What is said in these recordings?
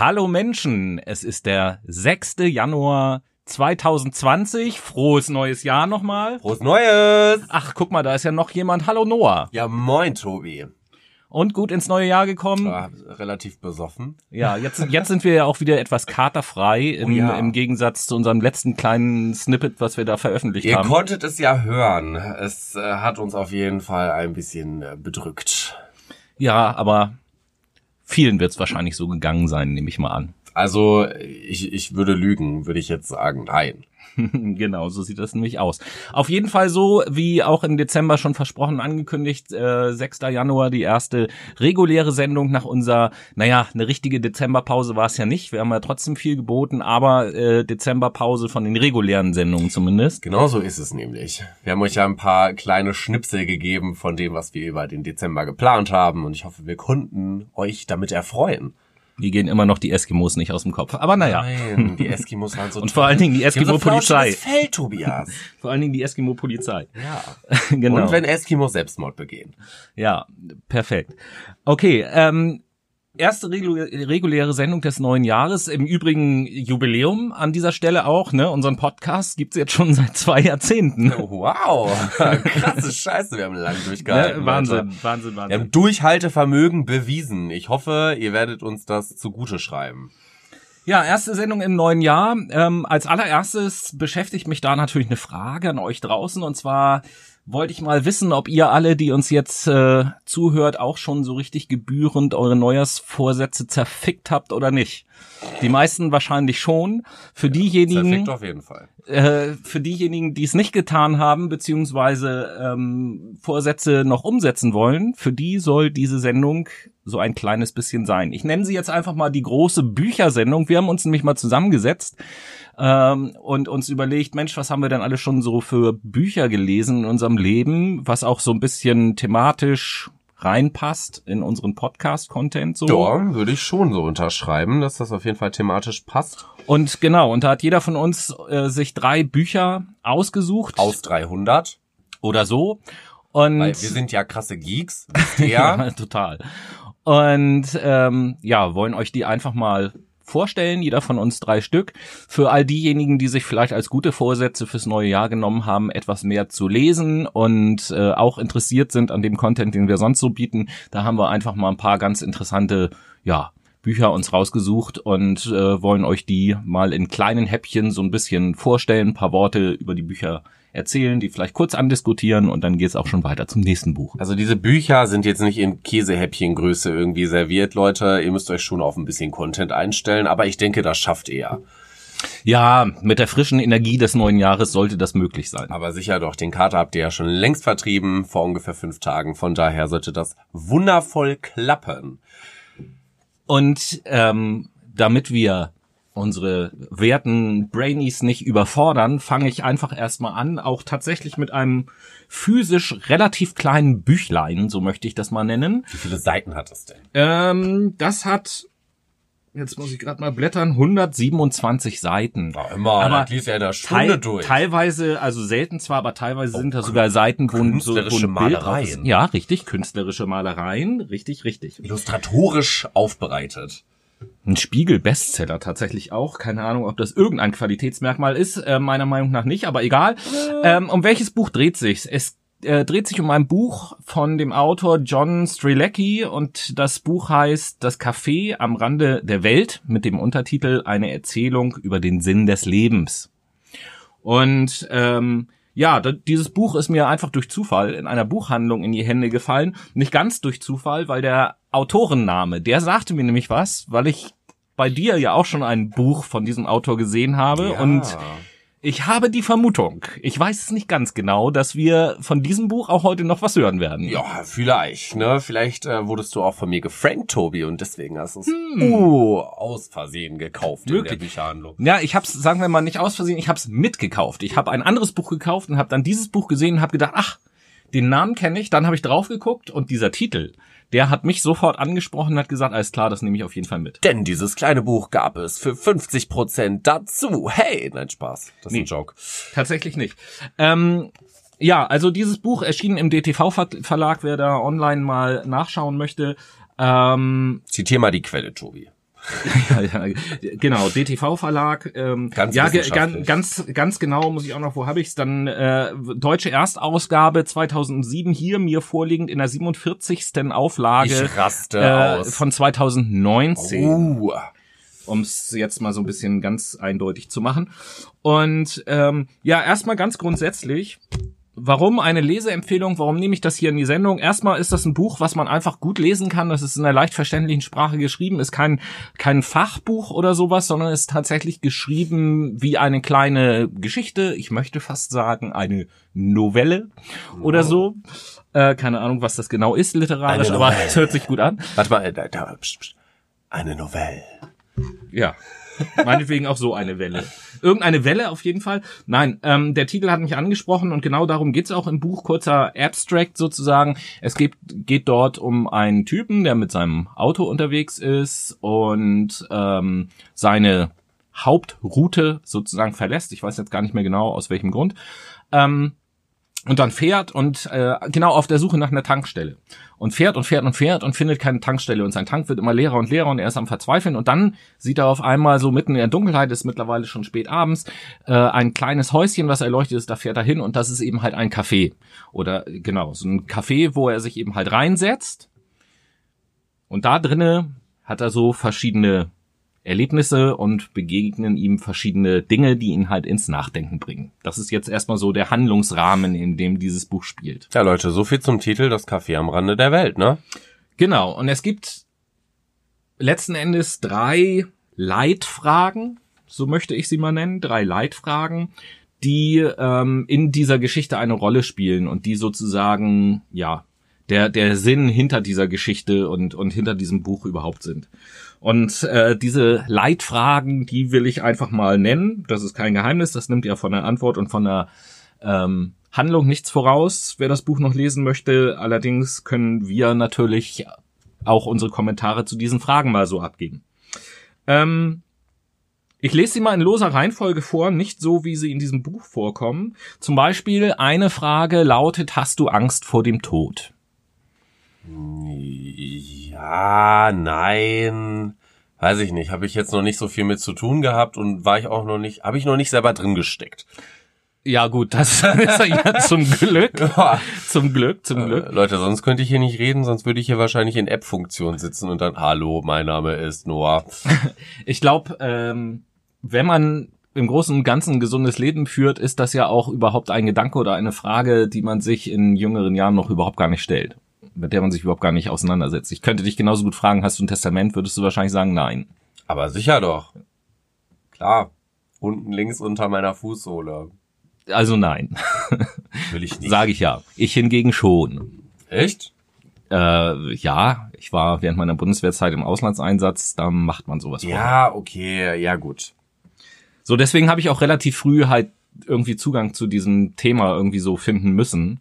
Hallo Menschen, es ist der 6. Januar 2020. Frohes neues Jahr nochmal. Frohes Neues! Ach, guck mal, da ist ja noch jemand. Hallo Noah. Ja, moin, Tobi. Und gut ins neue Jahr gekommen? War relativ besoffen. Ja, jetzt, jetzt sind wir ja auch wieder etwas katerfrei im, Oh ja. im Gegensatz zu unserem letzten kleinen Snippet, was wir da veröffentlicht Ihr haben. konntet es ja hören. Es äh, hat uns auf jeden Fall ein bisschen äh, bedrückt. Ja, aber vielen wird es wahrscheinlich so gegangen sein, nehme ich mal an. Also, ich, ich würde lügen, würde ich jetzt sagen. Nein. genau, so sieht das nämlich aus. Auf jeden Fall so, wie auch im Dezember schon versprochen angekündigt, äh, 6. Januar die erste reguläre Sendung nach unserer, naja, eine richtige Dezemberpause war es ja nicht. Wir haben ja trotzdem viel geboten, aber äh, Dezemberpause von den regulären Sendungen zumindest. Genau so ist es nämlich. Wir haben euch ja ein paar kleine Schnipsel gegeben von dem, was wir über den Dezember geplant haben. Und ich hoffe, wir konnten euch damit erfreuen. Die gehen immer noch die Eskimos nicht aus dem Kopf. Aber naja. Nein, die Eskimos waren so Und vor allen Dingen die Eskimo-Polizei. Fell, Tobias. Vor allen Dingen die Eskimo-Polizei. Ja. genau. Und wenn Eskimos Selbstmord begehen. Ja, perfekt. Okay, ähm, erste regu- reguläre Sendung des neuen Jahres. Im Übrigen Jubiläum an dieser Stelle auch. Ne? Unseren Podcast gibt's jetzt schon seit zwei Jahrzehnten. Wow. Krasse Scheiße, wir haben lange durchgehalten. Ne? Wahnsinn, Alter. Wahnsinn, Wir Wahnsinn. haben Durchhaltevermögen bewiesen. Ich hoffe, ihr werdet uns das zugute schreiben. Ja, erste Sendung im neuen Jahr. Ähm, als allererstes beschäftigt mich da natürlich eine Frage an euch draußen. Und zwar wollte ich mal wissen, ob ihr alle, die uns jetzt äh, zuhört, auch schon so richtig gebührend eure Neujahrsvorsätze zerfickt habt oder nicht. Die meisten wahrscheinlich schon. Für diejenigen, Zerfickt auf jeden Fall. äh, für diejenigen, die es nicht getan haben, beziehungsweise ähm, Vorsätze noch umsetzen wollen, für die soll diese Sendung so ein kleines bisschen sein. Ich nenne sie jetzt einfach mal die große Büchersendung. Wir haben uns nämlich mal zusammengesetzt ähm, und uns überlegt, Mensch, was haben wir denn alle schon so für Bücher gelesen in unserem Leben, was auch so ein bisschen thematisch reinpasst in unseren Podcast-Content so. Ja, würde ich schon so unterschreiben, dass das auf jeden Fall thematisch passt. Und genau, und da hat jeder von uns äh, sich drei Bücher ausgesucht. Aus 300. oder so. Und Weil wir sind ja krasse Geeks. ja, total. Und ähm, ja, wollen euch die einfach mal vorstellen, jeder von uns drei Stück. Für all diejenigen, die sich vielleicht als gute Vorsätze fürs neue Jahr genommen haben, etwas mehr zu lesen und äh, auch interessiert sind an dem Content, den wir sonst so bieten, da haben wir einfach mal ein paar ganz interessante, ja, Bücher uns rausgesucht und äh, wollen euch die mal in kleinen Häppchen so ein bisschen vorstellen, ein paar Worte über die Bücher erzählen, die vielleicht kurz andiskutieren und dann geht's auch schon weiter zum nächsten Buch. Also diese Bücher sind jetzt nicht in Käsehäppchengröße irgendwie serviert, Leute. Ihr müsst euch schon auf ein bisschen Content einstellen, aber ich denke, das schafft ihr. Ja, mit der frischen Energie des neuen Jahres sollte das möglich sein. Aber sicher doch, den Kater habt ihr ja schon längst vertrieben, vor ungefähr fünf Tagen. Von daher sollte das wundervoll klappen. Und ähm, damit wir unsere werten Brainies nicht überfordern, fange ich einfach erstmal an, auch tatsächlich mit einem physisch relativ kleinen Büchlein, so möchte ich das mal nennen. Wie viele Seiten hat es denn? Ähm, das hat, jetzt muss ich gerade mal blättern, 127 Seiten. War immer, Aber das liest ja in einer Stunde Teil, durch. Teilweise, also selten zwar, aber teilweise sind da sogar Seiten, wo ein- so, wo künstlerische Malereien. ist. Ja, richtig, künstlerische Malereien, richtig, richtig. Illustratorisch aufbereitet. Ein Spiegel-Bestseller tatsächlich auch. Keine Ahnung, ob das irgendein Qualitätsmerkmal ist. Äh, meiner Meinung nach nicht, aber egal. Ähm, um welches Buch dreht sich? Es äh, dreht sich um ein Buch von dem Autor John Strelecki und das Buch heißt Das Café am Rande der Welt mit dem Untertitel Eine Erzählung über den Sinn des Lebens. Und ähm, ja, dieses Buch ist mir einfach durch Zufall in einer Buchhandlung in die Hände gefallen. Nicht ganz durch Zufall, weil der Autorenname, der sagte mir nämlich was, weil ich bei dir ja auch schon ein Buch von diesem Autor gesehen habe Ja. und ich habe die Vermutung, ich weiß es nicht ganz genau, dass wir von diesem Buch auch heute noch was hören werden. Ja, vielleicht, ne? Vielleicht äh, wurdest du auch von mir gefrankt, Tobi, und deswegen hast du es Hm. uh, aus Versehen gekauft Wirklich? in der Bücherhandlung. Ja, ich hab's, sagen wir mal, nicht aus Versehen, ich hab's mitgekauft. Ich habe ein anderes Buch gekauft und habe dann dieses Buch gesehen und habe gedacht, ach, den Namen kenne ich, dann habe ich drauf geguckt und dieser Titel, der hat mich sofort angesprochen und hat gesagt, alles klar, das nehme ich auf jeden Fall mit. Denn dieses kleine Buch gab es für 50% dazu. Hey, nein, Spaß. Das ist Nee. ein Joke. Tatsächlich nicht. Ähm, ja, also dieses Buch erschien im DTV-Verlag, wer da online mal nachschauen möchte. Ähm, Zitier mal die Quelle, Tobi. ja, ja, genau, DTV Verlag. Ähm, Ganz ja, ganz, ganz, ganz genau muss ich auch noch, wo habe ich's dann? Äh, deutsche Erstausgabe 2007 hier mir vorliegend in der 47. Auflage Ich raste äh, aus. von 2019 Uh. um es jetzt mal so ein bisschen ganz eindeutig zu machen. Und ähm, ja, erstmal ganz grundsätzlich, warum eine Leseempfehlung, warum nehme ich das hier in die Sendung? Erstmal ist das ein Buch, was man einfach gut lesen kann. Das ist in einer leicht verständlichen Sprache geschrieben, ist kein, kein Fachbuch oder sowas, sondern ist tatsächlich geschrieben wie eine kleine Geschichte. Ich möchte fast sagen, eine Novelle oder so. Äh, keine Ahnung, was das genau ist literarisch, aber es hört sich gut an. Warte mal, äh, da, da, pst, pst. eine Novelle. Ja. Meinetwegen auch so eine Welle. Irgendeine Welle auf jeden Fall. Nein, ähm, der Titel hat mich angesprochen und genau darum geht's auch im Buch. Kurzer Abstract sozusagen. Es geht, geht dort um einen Typen, der mit seinem Auto unterwegs ist und ähm, seine Hauptroute sozusagen verlässt. Ich weiß jetzt gar nicht mehr genau aus welchem Grund. Ähm, und dann fährt und äh, genau auf der Suche nach einer Tankstelle. Und fährt und fährt und fährt und findet keine Tankstelle. Und sein Tank wird immer leerer und leerer und er ist am Verzweifeln. Und dann sieht er auf einmal so mitten in der Dunkelheit, ist mittlerweile schon spät abends, äh, ein kleines Häuschen, was erleuchtet ist, da fährt er hin und das ist eben halt ein Café. Oder genau, so ein Café, wo er sich eben halt reinsetzt. Und da drinne hat er so verschiedene Erlebnisse und begegnen ihm verschiedene Dinge, die ihn halt ins Nachdenken bringen. Das ist jetzt erstmal so der Handlungsrahmen, in dem dieses Buch spielt. Ja, Leute, so viel zum Titel Das Café am Rande der Welt, ne? Genau, und es gibt letzten Endes drei Leitfragen, so möchte ich sie mal nennen, drei Leitfragen, die ähm, in dieser Geschichte eine Rolle spielen und die sozusagen, ja, der, der Sinn hinter dieser Geschichte und, und hinter diesem Buch überhaupt sind. Und äh, diese Leitfragen, die will ich einfach mal nennen. Das ist kein Geheimnis, das nimmt ja von der Antwort und von der ähm, Handlung nichts voraus, wer das Buch noch lesen möchte. Allerdings können wir natürlich auch unsere Kommentare zu diesen Fragen mal so abgeben. Ähm, ich lese sie mal in loser Reihenfolge vor, nicht so, wie sie in diesem Buch vorkommen. Zum Beispiel eine Frage lautet, hast du Angst vor dem Tod? Ja, nein. Weiß ich nicht. Habe ich jetzt noch nicht so viel mit zu tun gehabt und war ich auch noch nicht, habe ich noch nicht selber drin gesteckt. Ja gut, das ist ja zum Glück. Zum Glück, zum Glück. Äh, Leute, sonst könnte ich hier nicht reden, sonst würde ich hier wahrscheinlich in App-Funktion sitzen und dann, hallo, mein Name ist Noah. Ich glaube, ähm, wenn man im Großen und Ganzen ein gesundes Leben führt, ist das ja auch überhaupt ein Gedanke oder eine Frage, die man sich in jüngeren Jahren noch überhaupt gar nicht stellt. Mit der man sich überhaupt gar nicht auseinandersetzt. Ich könnte dich genauso gut fragen, hast du ein Testament? Würdest du wahrscheinlich sagen, nein. Aber sicher doch. Klar. Unten links unter meiner Fußsohle. Also nein, Will ich nicht. sage ich ja. Ich hingegen schon. Echt? Äh, ja, ich war während meiner Bundeswehrzeit im Auslandseinsatz, da macht man sowas. vorher. Ja, okay, ja gut. So, deswegen habe ich auch relativ früh halt irgendwie Zugang zu diesem Thema irgendwie so finden müssen.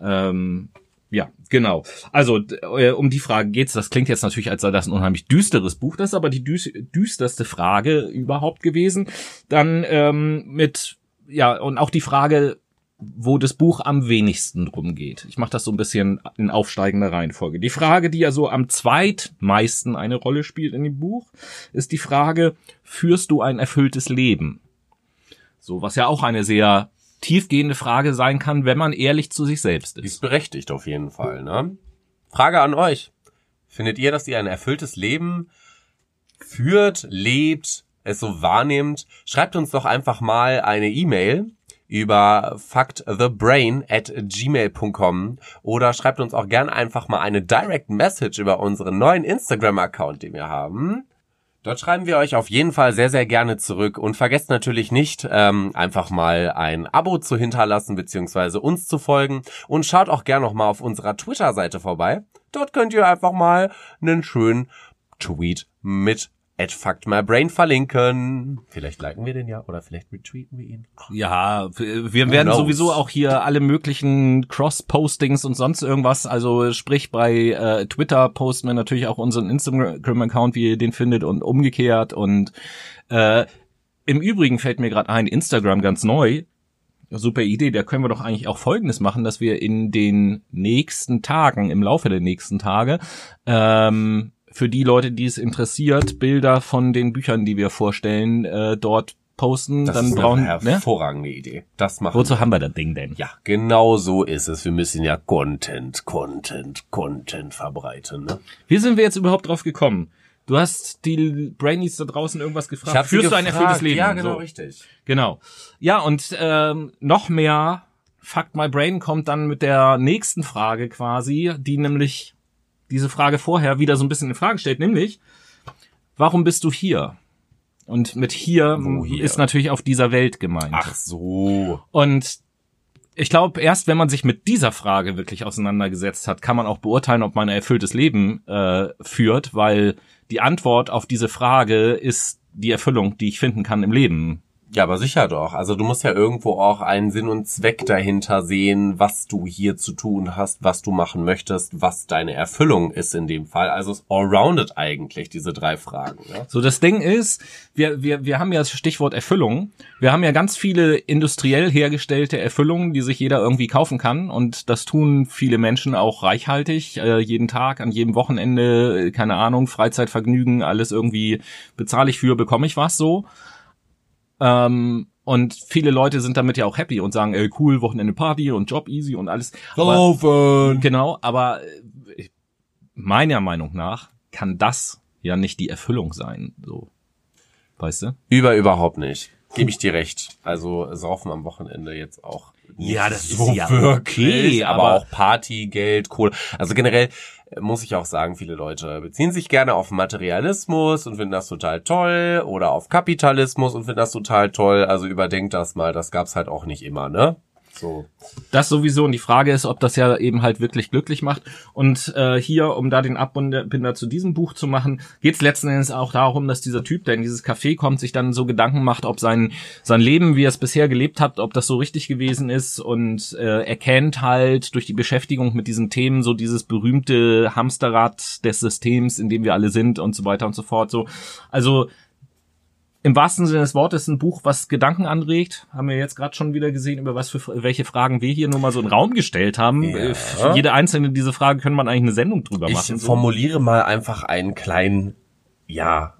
Ähm, ja, genau. Also äh, um die Frage geht's. Das klingt jetzt natürlich, als sei das ein unheimlich düsteres Buch. Das ist aber die düs düsterste Frage überhaupt gewesen. Dann ähm, mit ja und auch die Frage, wo das Buch am wenigsten drum geht. Ich mache das so ein bisschen in aufsteigender Reihenfolge. Die Frage, die ja so am zweitmeisten eine Rolle spielt in dem Buch, ist die Frage, führst du ein erfülltes Leben? So, was ja auch eine sehr tiefgehende Frage sein kann, wenn man ehrlich zu sich selbst Die ist. ist berechtigt auf jeden Fall, ne? Frage an euch. Findet ihr, dass ihr ein erfülltes Leben führt, lebt, es so wahrnehmt? Schreibt uns doch einfach mal eine E-Mail über factthebrain at gmail.com oder schreibt uns auch gern einfach mal eine Direct Message über unseren neuen Instagram-Account, den wir haben. Dort schreiben wir euch auf jeden Fall sehr, sehr gerne zurück und vergesst natürlich nicht, ähm, einfach mal ein Abo zu hinterlassen beziehungsweise uns zu folgen und schaut auch gerne noch mal auf unserer Twitter-Seite vorbei. Dort könnt ihr einfach mal einen schönen Tweet mit @factmybrain verlinken. Vielleicht liken wir den ja oder vielleicht retweeten wir ihn. Ja, wir werden sowieso auch hier alle möglichen Cross-Postings und sonst irgendwas, also sprich bei äh, Twitter posten wir natürlich auch unseren Instagram-Account, wie ihr den findet und umgekehrt. Und äh, im Übrigen fällt mir gerade ein, Instagram ganz neu, super Idee, da können wir doch eigentlich auch Folgendes machen, dass wir in den nächsten Tagen, im Laufe der nächsten Tage, ähm, für die Leute, die es interessiert, Bilder von den Büchern, die wir vorstellen, äh, dort posten. Das dann ist brauchen, eine ne? hervorragende Idee. Das machen Wozu haben wir das Ding denn? Ja, genau so ist es. Wir müssen ja Content, Content, Content verbreiten. Ne? Wie sind wir jetzt überhaupt drauf gekommen? Du hast die Brainies da draußen irgendwas gefragt. hab sie Führst du ein gefragt. erfülltes Leben? Ja, genau, So. richtig. Genau. Ja, und ähm, noch mehr Fuck My Brain kommt dann mit der nächsten Frage quasi, die nämlich diese Frage vorher wieder so ein bisschen in Frage stellt, nämlich, warum bist du hier? Und mit hier, hier? ist natürlich auf dieser Welt gemeint. Ach so. Und ich glaube, erst wenn man sich mit dieser Frage wirklich auseinandergesetzt hat, kann man auch beurteilen, ob man ein erfülltes Leben äh, führt, weil die Antwort auf diese Frage ist die Erfüllung, die ich finden kann im Leben. Ja, aber sicher doch. Also du musst ja irgendwo auch einen Sinn und Zweck dahinter sehen, was du hier zu tun hast, was du machen möchtest, was deine Erfüllung ist in dem Fall. Also es allrounded eigentlich, diese drei Fragen. Ne? So, das Ding ist, wir, wir, wir haben ja das Stichwort Erfüllung. Wir haben ja ganz viele industriell hergestellte Erfüllungen, die sich jeder irgendwie kaufen kann. Und das tun viele Menschen auch reichhaltig, äh, jeden Tag, an jedem Wochenende, äh, keine Ahnung, Freizeitvergnügen, alles irgendwie bezahle ich für, bekomme ich was so. Ähm, und viele Leute sind damit ja auch happy und sagen, ey, cool, Wochenende Party und Job easy und alles. Aber, Saufen! genau, aber äh, meiner Meinung nach kann das ja nicht die Erfüllung sein, so. Weißt du? Über überhaupt nicht. Gebe ich dir recht. Also saufen am Wochenende jetzt auch. Ja, das ist so ja wirklich, okay, aber, aber- auch Party, Geld, Kohle. Also generell äh, muss ich auch sagen, viele Leute beziehen sich gerne auf Materialismus und finden das total toll oder auf Kapitalismus und finden das total toll. Also überdenkt das mal. Das gab's halt auch nicht immer, ne? So. Das sowieso. Und die Frage ist, ob das ja eben halt wirklich glücklich macht. Und äh, hier, um da den Abbinder zu diesem Buch zu machen, geht es letzten Endes auch darum, dass dieser Typ, der in dieses Café kommt, sich dann so Gedanken macht, ob sein sein Leben, wie er es bisher gelebt hat, ob das so richtig gewesen ist und äh, erkennt halt durch die Beschäftigung mit diesen Themen so dieses berühmte Hamsterrad des Systems, in dem wir alle sind und so weiter und so fort. So, also im wahrsten Sinne des Wortes ein Buch, was Gedanken anregt. Haben wir jetzt gerade schon wieder gesehen, über was für welche Fragen wir hier nur mal so in den Raum gestellt haben. Ja. Äh, Für jede einzelne dieser Fragen können man eigentlich eine Sendung drüber Ich machen. so. formuliere mal einfach einen kleinen, ja,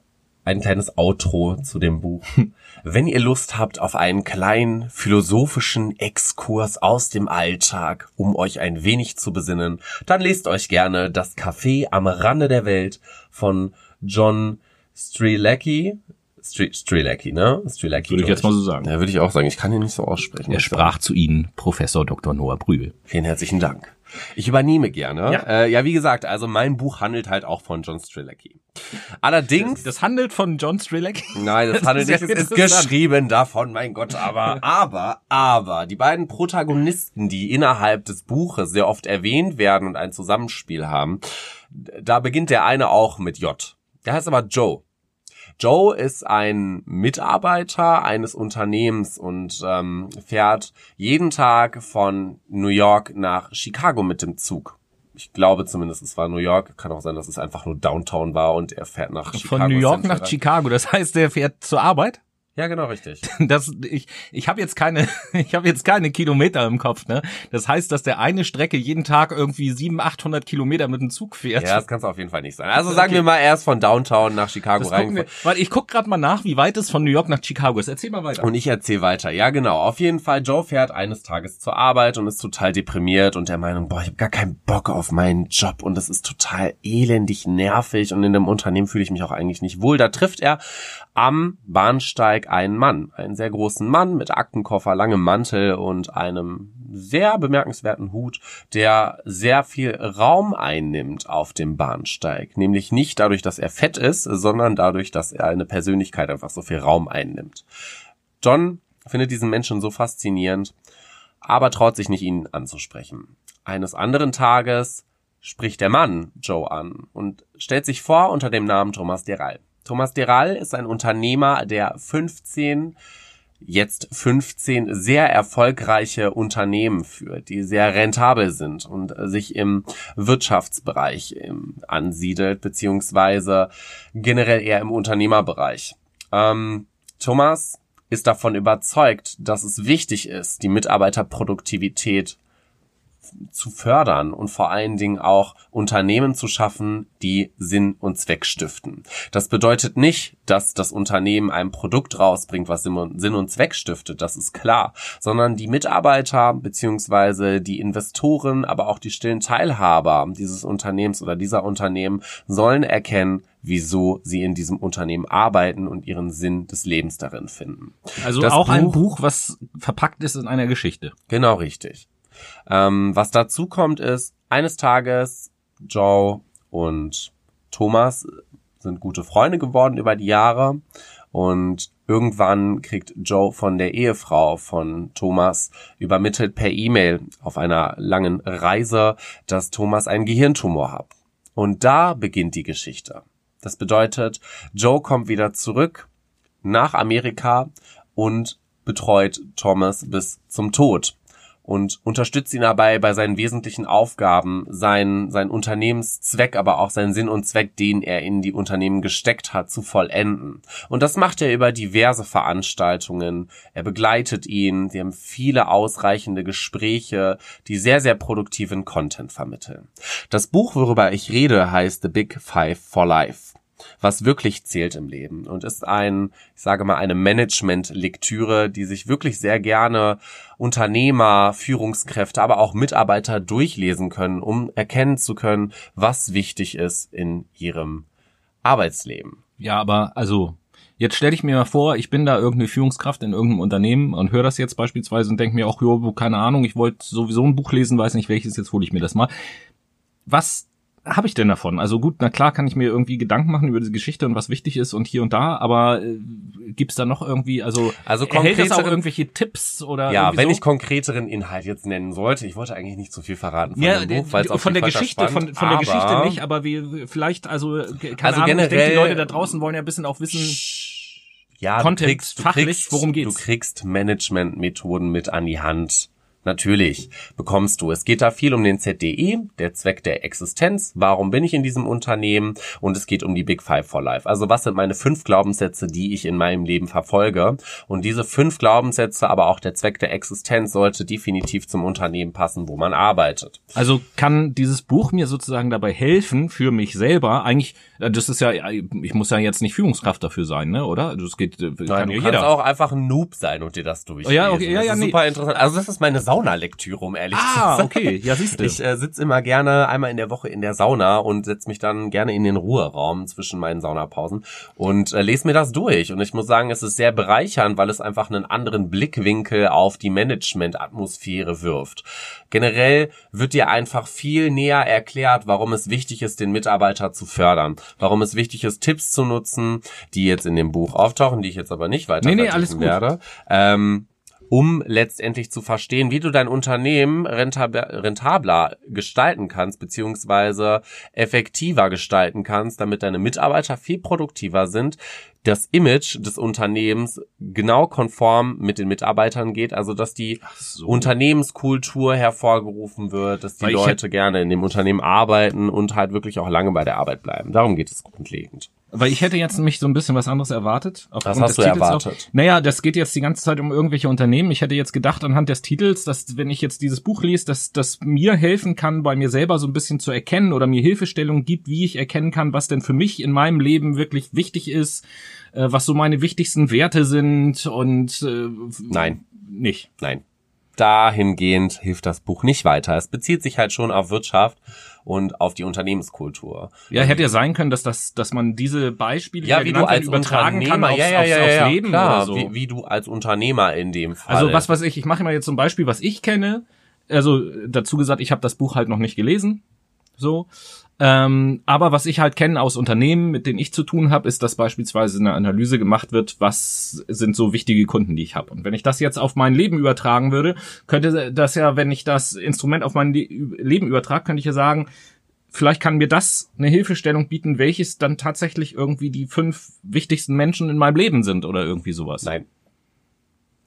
ein kleines Outro zu dem Buch. Wenn ihr Lust habt auf einen kleinen philosophischen Exkurs aus dem Alltag, um euch ein wenig zu besinnen, dann lest euch gerne Das Café am Rande der Welt von John Strilecki. Stri Strilecki, ne? Strilecki. Würde ich jetzt mal so sagen. Ja, würde ich auch sagen. Ich kann ihn nicht so aussprechen. er sprach zu Ihnen, Professor Dr. Noah Brühl. Vielen herzlichen Dank. Ich übernehme gerne. Ja. Äh, ja, wie gesagt, also mein Buch handelt halt auch von John Strelacki. Allerdings, Das handelt von John Strelak. nein, das handelt ist nicht, es ist geschrieben davon, mein Gott, aber, aber, aber, die beiden Protagonisten, die innerhalb des Buches sehr oft erwähnt werden und ein Zusammenspiel haben, da beginnt der eine auch mit J. Der heißt aber Joe. Joe ist ein Mitarbeiter eines Unternehmens und ähm, fährt jeden Tag von New York nach Chicago mit dem Zug. Ich glaube zumindest, es war New York. Kann auch sein, dass es einfach nur Downtown war und er fährt nach Chicago. Von New York nach Central. Chicago. Das heißt, er fährt zur Arbeit? Ja, genau richtig. Das, ich ich habe jetzt keine ich habe jetzt keine Kilometer im Kopf, ne? Das heißt, dass der eine Strecke jeden Tag irgendwie 700, 800 Kilometer mit dem Zug fährt. Ja, das kann es auf jeden Fall nicht sein. Also sagen wir mal erst von Downtown nach Chicago das gucken wir, rein. weil ich guck gerade mal nach, wie weit es von New York nach Chicago ist. Erzähl mal weiter. Und ich erzähle weiter. Ja, genau. Auf jeden Fall, Joe fährt eines Tages zur Arbeit und ist total deprimiert und der Meinung, boah, ich habe gar keinen Bock auf meinen Job und es ist total elendig nervig und in dem Unternehmen fühle ich mich auch eigentlich nicht wohl. Da trifft er am Bahnsteig einen Mann, einen sehr großen Mann mit Aktenkoffer, langem Mantel und einem sehr bemerkenswerten Hut, der sehr viel Raum einnimmt auf dem Bahnsteig. Nämlich nicht dadurch, dass er fett ist, sondern dadurch, dass er eine Persönlichkeit einfach so viel Raum einnimmt. John findet diesen Menschen so faszinierend, aber traut sich nicht, ihn anzusprechen. Eines anderen Tages spricht der Mann Joe an und stellt sich vor unter dem Namen Thomas Deral. Thomas Deral ist ein Unternehmer, der 15 jetzt 15 sehr erfolgreiche Unternehmen führt, die sehr rentabel sind und sich im Wirtschaftsbereich ähm, ansiedelt, beziehungsweise generell eher im Unternehmerbereich. Ähm, Thomas ist davon überzeugt, dass es wichtig ist, die Mitarbeiterproduktivität zu fördern und vor allen Dingen auch Unternehmen zu schaffen, die Sinn und Zweck stiften. Das bedeutet nicht, dass das Unternehmen ein Produkt rausbringt, was Sinn und Zweck stiftet, das ist klar, sondern die Mitarbeiter beziehungsweise die Investoren, aber auch die stillen Teilhaber dieses Unternehmens oder dieser Unternehmen sollen erkennen, wieso sie in diesem Unternehmen arbeiten und ihren Sinn des Lebens darin finden. Also das auch Buch, ein Buch, was verpackt ist in einer Geschichte. Genau richtig. Ähm, was dazu kommt ist, eines Tages Joe und Thomas sind gute Freunde geworden über die Jahre und irgendwann kriegt Joe von der Ehefrau von Thomas übermittelt per E-Mail auf einer langen Reise, dass Thomas einen Gehirntumor hat. Und da beginnt die Geschichte. Das bedeutet, Joe kommt wieder zurück nach Amerika und betreut Thomas bis zum Tod und unterstützt ihn dabei bei seinen wesentlichen Aufgaben, sein, sein Unternehmenszweck, aber auch seinen Sinn und Zweck, den er in die Unternehmen gesteckt hat, zu vollenden. Und das macht er über diverse Veranstaltungen. Er begleitet ihn. Sie haben viele ausreichende Gespräche, die sehr, sehr produktiven Content vermitteln. Das Buch, worüber ich rede, heißt The Big Five for Life was wirklich zählt im Leben und ist ein, ich sage mal, eine Management-Lektüre, die sich wirklich sehr gerne Unternehmer, Führungskräfte, aber auch Mitarbeiter durchlesen können, um erkennen zu können, was wichtig ist in ihrem Arbeitsleben. Ja, aber also Jetzt stelle ich mir mal vor, ich bin da irgendeine Führungskraft in irgendeinem Unternehmen und höre das jetzt beispielsweise und denke mir auch, jo, keine Ahnung, ich wollte sowieso ein Buch lesen, weiß nicht welches, jetzt hole ich mir das mal. Was habe ich denn davon? Also gut, na klar kann ich mir irgendwie Gedanken machen über diese Geschichte und was wichtig ist und hier und da, aber äh, gibt's da noch irgendwie, also, also hält das auch irgendwelche Tipps oder Ja, wenn so? ich konkreteren Inhalt jetzt nennen sollte, ich wollte eigentlich nicht zu viel verraten von ja, dem Buch, weil es von der Geschichte, von, von der Geschichte nicht, aber wie vielleicht, also keine also Ahnung, generell, ich denke, die Leute da draußen wollen ja ein bisschen auch wissen, ja, Content, du kriegst, du fachlich, kriegst, worum geht's? Du kriegst Managementmethoden mit an die Hand Natürlich bekommst du. Es geht da viel um den ZDE, der Zweck der Existenz. Warum bin ich in diesem Unternehmen? Und es geht um die Big Five for Life. Also was sind meine fünf Glaubenssätze, die ich in meinem Leben verfolge? Und diese fünf Glaubenssätze, aber auch der Zweck der Existenz sollte definitiv zum Unternehmen passen, wo man arbeitet. Also kann dieses Buch mir sozusagen dabei helfen, für mich selber, eigentlich, äh, das ist ja, ich muss ja jetzt nicht Führungskraft dafür sein, ne, oder? Das geht, äh, Nein, kann du ja kannst auch einfach ein Noob sein und dir das durchlesen. Ja, okay, ja, ja, das ist super interessant. Also das ist meine Saunalektüre, um ehrlich ah, zu sein. Ah, okay, ja, siehst du. Ich äh, sitze immer gerne einmal in der Woche in der Sauna und setze mich dann gerne in den Ruheraum zwischen meinen Saunapausen und äh, lese mir das durch. Und ich muss sagen, es ist sehr bereichernd, weil es einfach einen anderen Blickwinkel auf die Management-Atmosphäre wirft. Generell wird dir einfach viel näher erklärt, warum es wichtig ist, den Mitarbeiter zu fördern, warum es wichtig ist, Tipps zu nutzen, die jetzt in dem Buch auftauchen, die ich jetzt aber nicht weiter nee, nee, alles werde. Ähm, um letztendlich zu verstehen, wie du dein Unternehmen rentabler gestalten kannst, beziehungsweise effektiver gestalten kannst, damit deine Mitarbeiter viel produktiver sind, das Image des Unternehmens genau konform mit den Mitarbeitern geht, also dass die so. Unternehmenskultur hervorgerufen wird, dass die Weil Leute gerne in dem Unternehmen arbeiten und halt wirklich auch lange bei der Arbeit bleiben. Darum geht es grundlegend. Weil ich hätte jetzt nämlich so ein bisschen was anderes erwartet. Was hast du erwartet? Auch. Naja, das geht jetzt die ganze Zeit um irgendwelche Unternehmen. Ich hätte jetzt gedacht anhand des Titels, dass wenn ich jetzt dieses Buch lese, dass das mir helfen kann, bei mir selber so ein bisschen zu erkennen oder mir Hilfestellung gibt, wie ich erkennen kann, was denn für mich in meinem Leben wirklich wichtig ist, äh, was so meine wichtigsten Werte sind und äh, Nein. Nicht. Nein. Dahingehend hilft das Buch nicht weiter. Es bezieht sich halt schon auf Wirtschaft und auf die Unternehmenskultur. Ja, hätte ja sein können, dass das, dass man diese Beispiele ja, wie du als übertragen kann aufs, ja, ja, ja, aufs, aufs Leben klar, oder so. Wie, wie du als Unternehmer in dem Fall. Also was weiß ich, ich mache mal jetzt zum Beispiel, was ich kenne. Also dazu gesagt, ich habe das Buch halt noch nicht gelesen. So, ähm, aber was ich halt kenne aus Unternehmen, mit denen ich zu tun habe, ist, dass beispielsweise eine Analyse gemacht wird, was sind so wichtige Kunden, die ich habe. Und wenn ich das jetzt auf mein Leben übertragen würde, könnte das ja, wenn ich das Instrument auf mein Leben übertrage, könnte ich ja sagen, vielleicht kann mir das eine Hilfestellung bieten, welches dann tatsächlich irgendwie die fünf wichtigsten Menschen in meinem Leben sind oder irgendwie sowas. Nein,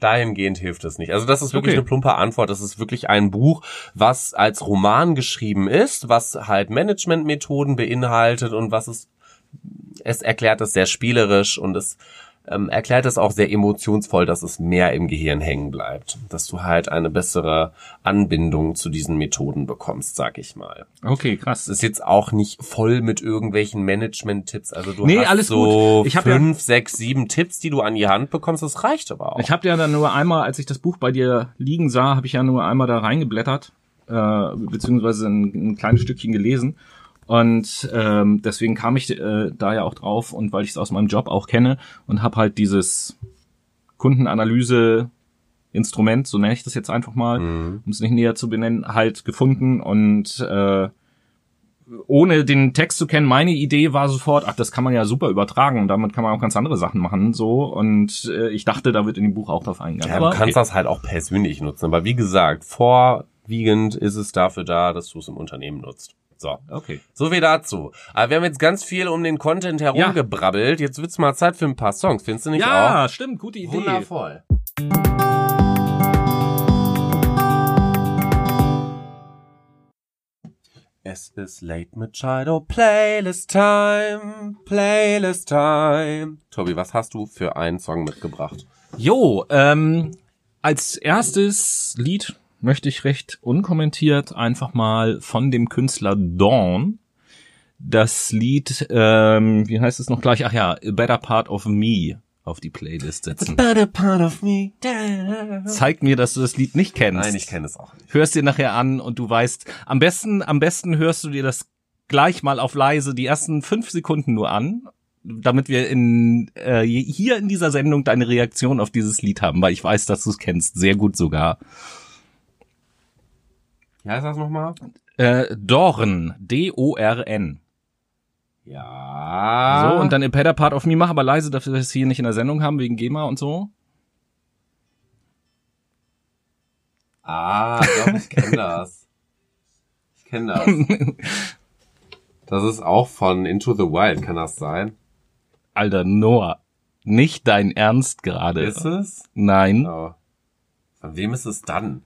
dahingehend hilft es nicht. Also das ist wirklich okay. eine plumpe Antwort. Das ist wirklich ein Buch, was als Roman geschrieben ist, was halt Managementmethoden beinhaltet und was es, es erklärt es sehr spielerisch und es ähm, erklärt es auch sehr emotionsvoll, dass es mehr im Gehirn hängen bleibt. Dass du halt eine bessere Anbindung zu diesen Methoden bekommst, sag ich mal. Okay, krass. Es ist jetzt auch nicht voll mit irgendwelchen Management-Tipps. Also du Nee, hast alles so gut. Ich hab ja- fünf, sechs, sieben Tipps, die du an die Hand bekommst. Das reicht aber auch. Ich habe ja dann nur einmal, als ich das Buch bei dir liegen sah, habe ich ja nur einmal da reingeblättert, äh, beziehungsweise ein, ein kleines Stückchen gelesen. Und ähm, deswegen kam ich äh, da ja auch drauf und weil ich es aus meinem Job auch kenne und habe halt dieses Kundenanalyse-Instrument, so nenne ich das jetzt einfach mal, Mhm. um es nicht näher zu benennen, halt gefunden und äh, ohne den Text zu kennen, meine Idee war sofort, ach, das kann man ja super übertragen und damit kann man auch ganz andere Sachen machen, so. Und äh, ich dachte, da wird in dem Buch auch drauf eingegangen. Ja, du kannst okay. das halt auch persönlich nutzen. Aber wie gesagt, vorwiegend ist es dafür da, dass du es im Unternehmen nutzt. So. Okay. So viel dazu. Aber wir haben jetzt ganz viel um den Content herumgebrabbelt. Jetzt wird's mal Zeit für ein paar Songs. Findest du nicht Ja, stimmt, gute auch? Idee. Wundervoll. Es ist Late Machado Playlist Time, Playlist Time. Tobi, was hast du für einen Song mitgebracht? Jo, ähm, als erstes Lied möchte ich recht unkommentiert einfach mal von dem Künstler Dawn das Lied, ähm, wie heißt es noch gleich? Ach ja, A Better Part of Me auf die Playlist setzen. Better part of me. Zeig mir, dass du das Lied nicht kennst. Nein, ich kenne es auch nicht. hörst dir nachher an und du weißt, am besten, am besten hörst du dir das gleich mal auf leise die ersten fünf Sekunden nur an, damit wir in äh, hier in dieser Sendung deine Reaktion auf dieses Lied haben, weil ich weiß, dass du es kennst, sehr gut sogar. Wie heißt das nochmal? Äh, Dorn, D-O-R-N. Ja. So, und dann Better Part of Me, mach aber leise, dass wir es hier nicht in der Sendung haben, wegen GEMA und so. Ah, doch, ich kenne das. Ich kenne das. Das ist auch von Into the Wild, kann das sein? Alter, Noah, nicht dein Ernst gerade. Ist es? Nein. Oh. Von wem ist es dann?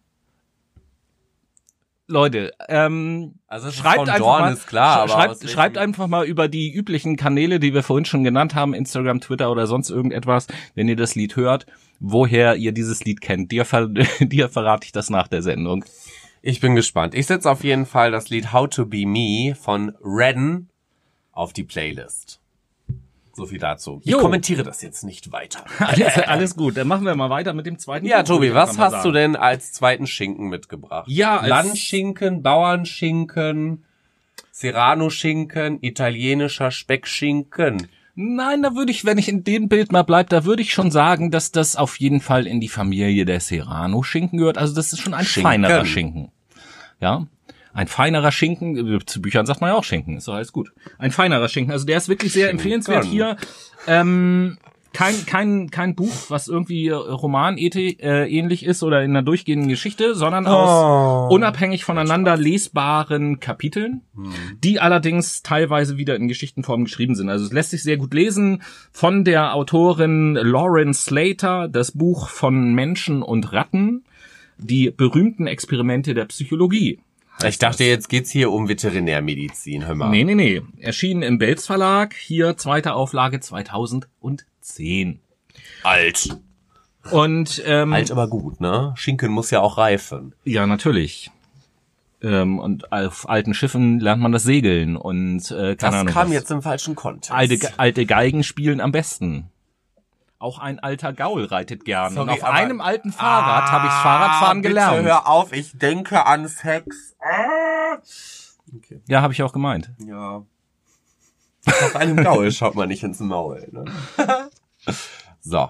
Leute, ähm, Also schreibt einfach Dorn, mal, ist klar, aber aus schreibt, schreibt einfach mal über die üblichen Kanäle, die wir vorhin schon genannt haben, Instagram, Twitter oder sonst irgendetwas, wenn ihr das Lied hört, woher ihr dieses Lied kennt. Dir, ver dir verrate ich das nach der Sendung. Ich bin gespannt. Ich setze auf jeden Fall das Lied How to Be Me von Redden auf die Playlist. So viel dazu. Ich Jo. kommentiere das jetzt nicht weiter. Alles, alles gut, dann machen wir mal weiter mit dem zweiten. Ja, Tobi, was hast du sagen. denn als zweiten Schinken mitgebracht? Ja, Landschinken, Bauernschinken, Serrano-Schinken, italienischer Speckschinken. Nein, da würde ich, wenn ich in dem Bild mal bleib, da würde ich schon sagen, dass das auf jeden Fall in die Familie der Serrano-Schinken gehört. Also das ist schon ein Schinken. feinerer Schinken. Ja, ein feinerer Schinken, äh, zu Büchern sagt man ja auch Schinken, ist doch alles gut. Ein feinerer Schinken, also der ist wirklich sehr Schinken. empfehlenswert hier. Ähm, kein, kein, kein Buch, was irgendwie Roman äh, ähnlich ist oder in einer durchgehenden Geschichte, sondern aus Oh. unabhängig voneinander lesbaren Kapiteln, die allerdings teilweise wieder in Geschichtenform geschrieben sind. Also es lässt sich sehr gut lesen von der Autorin Lauren Slater, das Buch von Menschen und Ratten, die berühmten Experimente der Psychologie. Ich dachte, jetzt geht's hier um Veterinärmedizin, hör mal. Nee, nee, nee. Erschienen im Belz Verlag, hier zweite Auflage 2010. Alt. Und ähm, Alt aber gut, ne? Schinken muss ja auch reifen. ja, natürlich. Ähm, und auf alten Schiffen lernt man das Segeln und äh, keine Das Ahnung. kam was. jetzt im falschen Kontext. alte, alte Geigen spielen am besten. Auch ein alter Gaul reitet gern. und Sorry, auf aber- einem alten Fahrrad habe ich Fahrradfahren Ah, bitte gelernt. hör auf, ich denke an Sex. Ah. Okay, Ja, habe ich auch gemeint. ja. Auf einem Gaul schaut man nicht ins Maul, ne? so.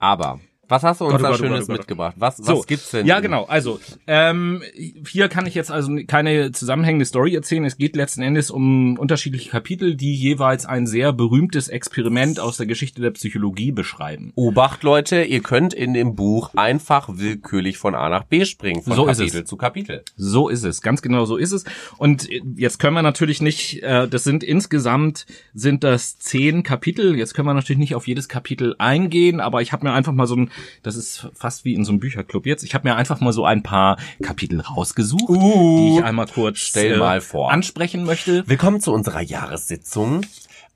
Aber, was hast du uns Gott, oh da Gott, oh Schönes Gott, oh Gott. mitgebracht? Was, was So, gibt's denn? Ja, genau. Also ähm, hier kann ich jetzt also keine zusammenhängende Story erzählen. Es geht letzten Endes um unterschiedliche Kapitel, die jeweils ein sehr berühmtes Experiment aus der Geschichte der Psychologie beschreiben. Obacht, Leute, ihr könnt in dem Buch einfach willkürlich von A nach B springen, von So ist Kapitel es. zu Kapitel. So ist es, ganz genau so ist es. Und jetzt können wir natürlich nicht, äh, das sind insgesamt sind das zehn Kapitel. Jetzt können wir natürlich nicht auf jedes Kapitel eingehen, aber ich habe mir einfach mal so ein, das ist fast wie in so einem Bücherclub jetzt. Ich habe mir einfach mal so ein paar Kapitel rausgesucht, die ich einmal kurz Uh. Stell mal vor. ansprechen möchte. Willkommen zu unserer Jahressitzung.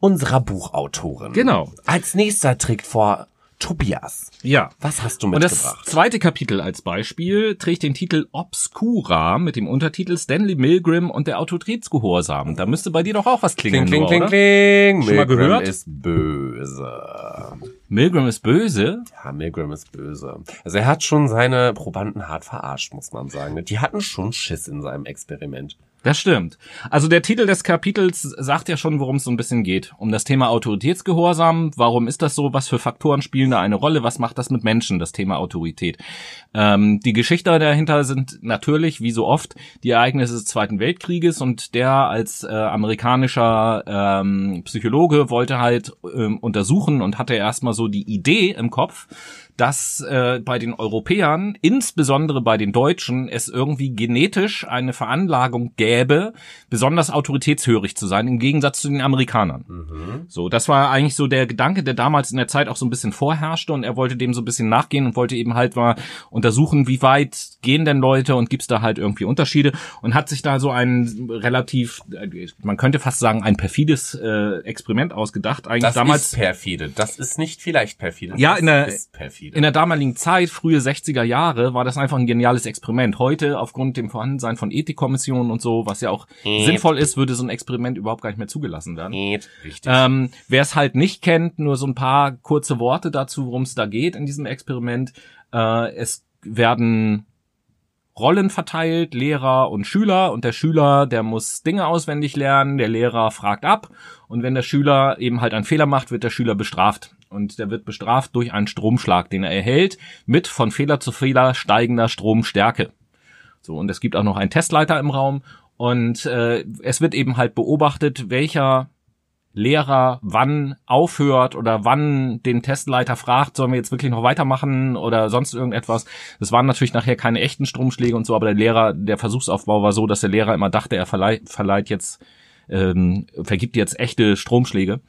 unserer Buchautorin. Genau. Als nächster trägt vor Tobias. Ja. Was hast du Und das mitgebracht? zweite Kapitel als Beispiel trägt den Titel Obscura mit dem Untertitel Stanley Milgram und der Autoritätsgehorsam. Da müsste bei dir doch auch was klingeln, Kling, kling, kling, oder? kling. Schon mal Milgram gehört? ist böse. Milgram ist böse. Ja, Milgram ist böse. Also er hat schon seine Probanden hart verarscht, muss man sagen. Die hatten schon Schiss in seinem Experiment. Das stimmt. Also der Titel des Kapitels sagt ja schon, worum es so ein bisschen geht. Um das Thema Autoritätsgehorsam. Warum ist das so? Was für Faktoren spielen da eine Rolle? Was macht das mit Menschen, das Thema Autorität? Ähm, die Geschichte dahinter sind natürlich, wie so oft, die Ereignisse des Zweiten Weltkrieges und der als äh, amerikanischer ähm, Psychologe wollte halt ähm, untersuchen und hatte erstmal so die Idee im Kopf, dass äh, bei den Europäern, insbesondere bei den Deutschen, es irgendwie genetisch eine Veranlagung gäbe, besonders autoritätshörig zu sein, im Gegensatz zu den Amerikanern. So, das war eigentlich so der Gedanke, der damals in der Zeit auch so ein bisschen vorherrschte und er wollte dem so ein bisschen nachgehen und wollte eben halt mal untersuchen, wie weit gehen denn Leute und gibt's da halt irgendwie Unterschiede und hat sich da so ein relativ, man könnte fast sagen, ein perfides äh, Experiment ausgedacht. Eigentlich Das damals ist perfide. Das ist nicht vielleicht perfide. Ja, das in der- ist perfide. in der damaligen Zeit, frühe 60er Jahre, war das einfach ein geniales Experiment. Heute, aufgrund dem Vorhandensein von Ethikkommissionen und so, was ja auch Eth- sinnvoll ist, würde so ein Experiment überhaupt gar nicht mehr zugelassen werden. Richtig. Ähm, Wer es halt nicht kennt, nur so ein paar kurze Worte dazu, worum es da geht in diesem Experiment. Äh, es werden Rollen verteilt, Lehrer und Schüler und der Schüler, der muss Dinge auswendig lernen, der Lehrer fragt ab und wenn der Schüler eben halt einen Fehler macht, wird der Schüler bestraft und der wird bestraft durch einen Stromschlag, den er erhält mit von Fehler zu Fehler steigender Stromstärke. So und es gibt auch noch einen Testleiter im Raum und äh, es wird eben halt beobachtet, welcher Lehrer wann aufhört oder wann den Testleiter fragt, sollen wir jetzt wirklich noch weitermachen oder sonst irgendetwas. Das waren natürlich nachher keine echten Stromschläge und so, aber der Lehrer, der Versuchsaufbau war so, dass der Lehrer immer dachte, er verleiht, verleiht jetzt, ähm, vergibt jetzt echte Stromschläge.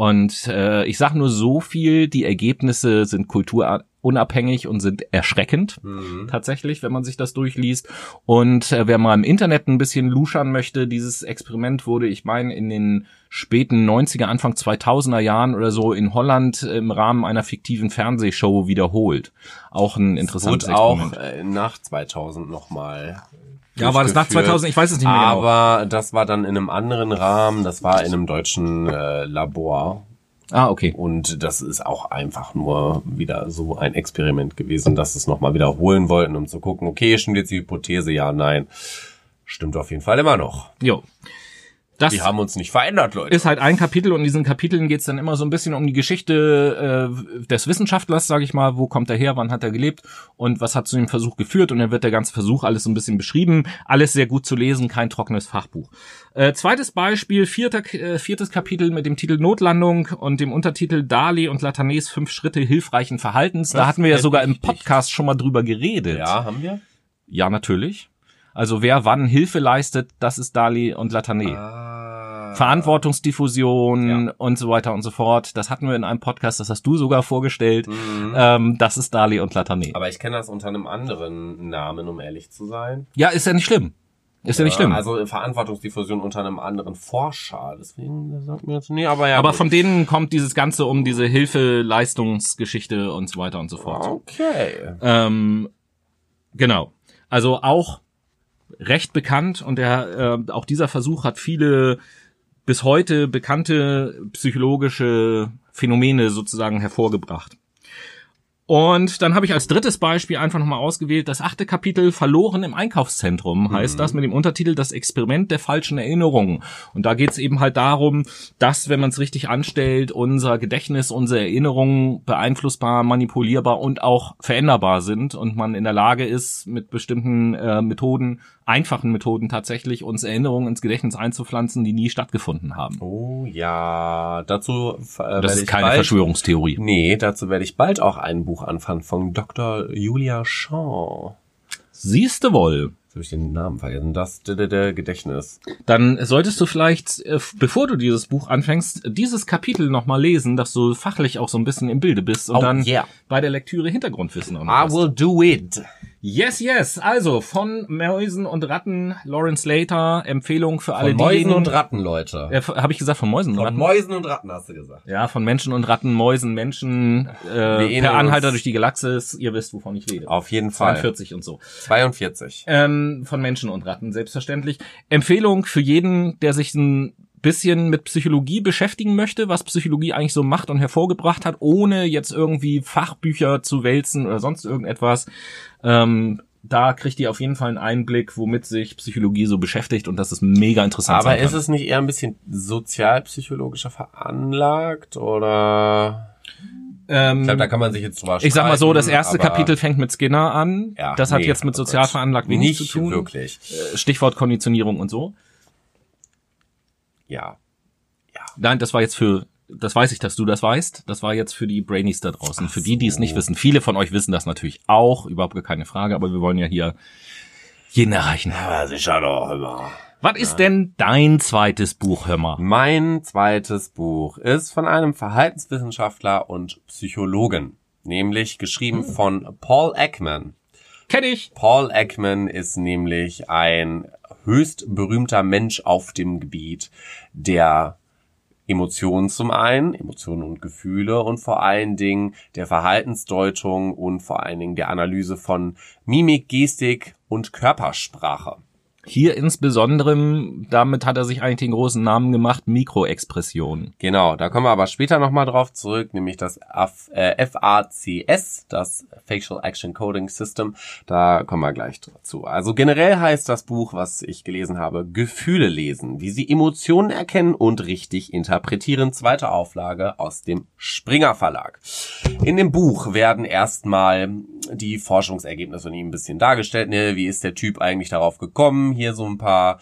Und äh, ich sage nur so viel, die Ergebnisse sind kulturunabhängig und sind erschreckend Mhm. tatsächlich, wenn man sich das durchliest. Und äh, wer mal im Internet ein bisschen luschern möchte, dieses Experiment wurde, ich meine, in den späten 90er, Anfang 2000er Jahren oder so in Holland im Rahmen einer fiktiven Fernsehshow wiederholt. Auch ein interessantes Wurde auch Experiment. äh, nach 2000 nochmal. Ja, war das nach 2000? Ich weiß es nicht mehr genau. Aber das war dann in einem anderen Rahmen. Das war in einem deutschen äh, Labor. Ah, okay. Und das ist auch einfach nur wieder so ein Experiment gewesen, dass es nochmal wiederholen wollten, um zu gucken, okay, stimmt jetzt die Hypothese? Ja, nein. Stimmt auf jeden Fall immer noch. Jo. Das Die haben uns nicht verändert, Leute. ist halt ein Kapitel und in diesen Kapiteln geht's dann immer so ein bisschen um die Geschichte äh, des Wissenschaftlers, sage ich mal, wo kommt er her, wann hat er gelebt und was hat zu dem Versuch geführt und dann wird der ganze Versuch alles so ein bisschen beschrieben, alles sehr gut zu lesen, kein trockenes Fachbuch. Äh, zweites Beispiel, vierter, äh, viertes Kapitel mit dem Titel Notlandung und dem Untertitel Dali und Latanés fünf Schritte hilfreichen Verhaltens. Da Das hatten wir ja sogar im. Podcast schon mal drüber geredet. ja, haben wir? Ja, natürlich. Also wer wann Hilfe leistet, das ist Dali und Latané. Ah. Verantwortungsdiffusion Ja. und so weiter und so fort. Das hatten wir in einem Podcast, das hast du sogar vorgestellt. Mhm. Ähm, das ist Dali und Latané. Aber ich kenne das unter einem anderen Namen, um ehrlich zu sein. Ja, ist ja nicht schlimm. Ist ja, nicht schlimm. Also Verantwortungsdiffusion unter einem anderen Forscher. Deswegen sagt mir jetzt nee, aber ja. Aber gut. von denen kommt dieses Ganze um diese Hilfe-Leistungsgeschichte und so weiter und so fort. Okay. Ähm, genau. Also auch recht bekannt und der, äh, auch dieser Versuch hat viele bis heute bekannte psychologische Phänomene sozusagen hervorgebracht. Und dann habe ich als drittes Beispiel einfach nochmal ausgewählt, das achte Kapitel Verloren im Einkaufszentrum heißt das mit dem Untertitel Das Experiment der falschen Erinnerungen. Und da geht es eben halt darum, dass, wenn man es richtig anstellt, unser Gedächtnis, unsere Erinnerungen beeinflussbar, manipulierbar und auch veränderbar sind und man in der Lage ist, mit bestimmten äh, Methoden, einfachen Methoden tatsächlich, uns Erinnerungen ins Gedächtnis einzupflanzen, die nie stattgefunden haben. Oh ja, dazu äh, Das ist ich keine bald, Verschwörungstheorie. Nee, dazu werde ich bald auch ein Buch anfangen von Dr. Julia Shaw. Siehste wohl. Jetzt habe ich den Namen vergessen. Das d -d -d Gedächtnis. dann solltest du vielleicht, äh, bevor du dieses Buch anfängst, dieses Kapitel nochmal lesen, dass du fachlich auch so ein bisschen im Bilde bist und Oh, dann yeah. bei der Lektüre Hintergrundwissen auch noch I hast. will do it. Yes, yes. Also von Mäusen und Ratten, Lawrence Slater, Empfehlung für alle Von Mäusen diejenigen. und Ratten, Leute. Äh, Habe ich gesagt von Mäusen und Von Ratten? Mäusen und Ratten hast du gesagt. ja, von Menschen und Ratten, Mäusen, Menschen, äh, per Anhalter durch die Galaxis. Ihr wisst, wovon ich rede. Auf jeden Fall. 42 und so. 42. Ähm, von Menschen und Ratten, selbstverständlich. Empfehlung für jeden, der sich ein bisschen mit Psychologie beschäftigen möchte, was Psychologie eigentlich so macht und hervorgebracht hat, ohne jetzt irgendwie Fachbücher zu wälzen oder sonst irgendetwas. Ähm, da kriegt ihr auf jeden Fall einen Einblick, womit sich Psychologie so beschäftigt und das ist mega interessant. Aber ist es nicht eher ein bisschen sozialpsychologischer veranlagt oder? Ähm, Ich glaube, da kann man sich jetzt drüber ich sag mal so, das erste Kapitel fängt mit Skinner an. Ja, das hat nee, jetzt mit oh sozial veranlagt wenig zu tun. wirklich. Äh, Stichwort Konditionierung und so. Ja. Nein, das war jetzt für, das weiß ich, dass du das weißt. Das war jetzt für die Brainies da draußen. für die, die es nicht wissen. Viele von euch wissen das natürlich auch, überhaupt gar keine Frage, aber wir wollen ja hier jeden erreichen. Aber sicher doch immer. Was ist denn dein zweites Buch, hör mal? Mein zweites Buch ist von einem Verhaltenswissenschaftler und Psychologen, nämlich geschrieben von Paul Ekman. Kenn ich. Paul Ekman ist nämlich ein höchst berühmter Mensch auf dem Gebiet der Emotionen zum einen, Emotionen und Gefühle und vor allen Dingen der Verhaltensdeutung und vor allen Dingen der Analyse von Mimik, Gestik und Körpersprache. Hier insbesondere, damit hat er sich eigentlich den großen Namen gemacht, Mikroexpression. Genau, da kommen wir aber später nochmal drauf zurück, nämlich das F äh, FACS, das Facial Action Coding System. Da kommen wir gleich dazu. Also generell heißt das Buch, was ich gelesen habe, Gefühle lesen, wie sie Emotionen erkennen und richtig interpretieren. Zweite Auflage aus dem Springer Verlag. In dem Buch werden erstmal die Forschungsergebnisse von ihm ein bisschen dargestellt. Ne? Wie ist der Typ eigentlich darauf gekommen? Hier so ein paar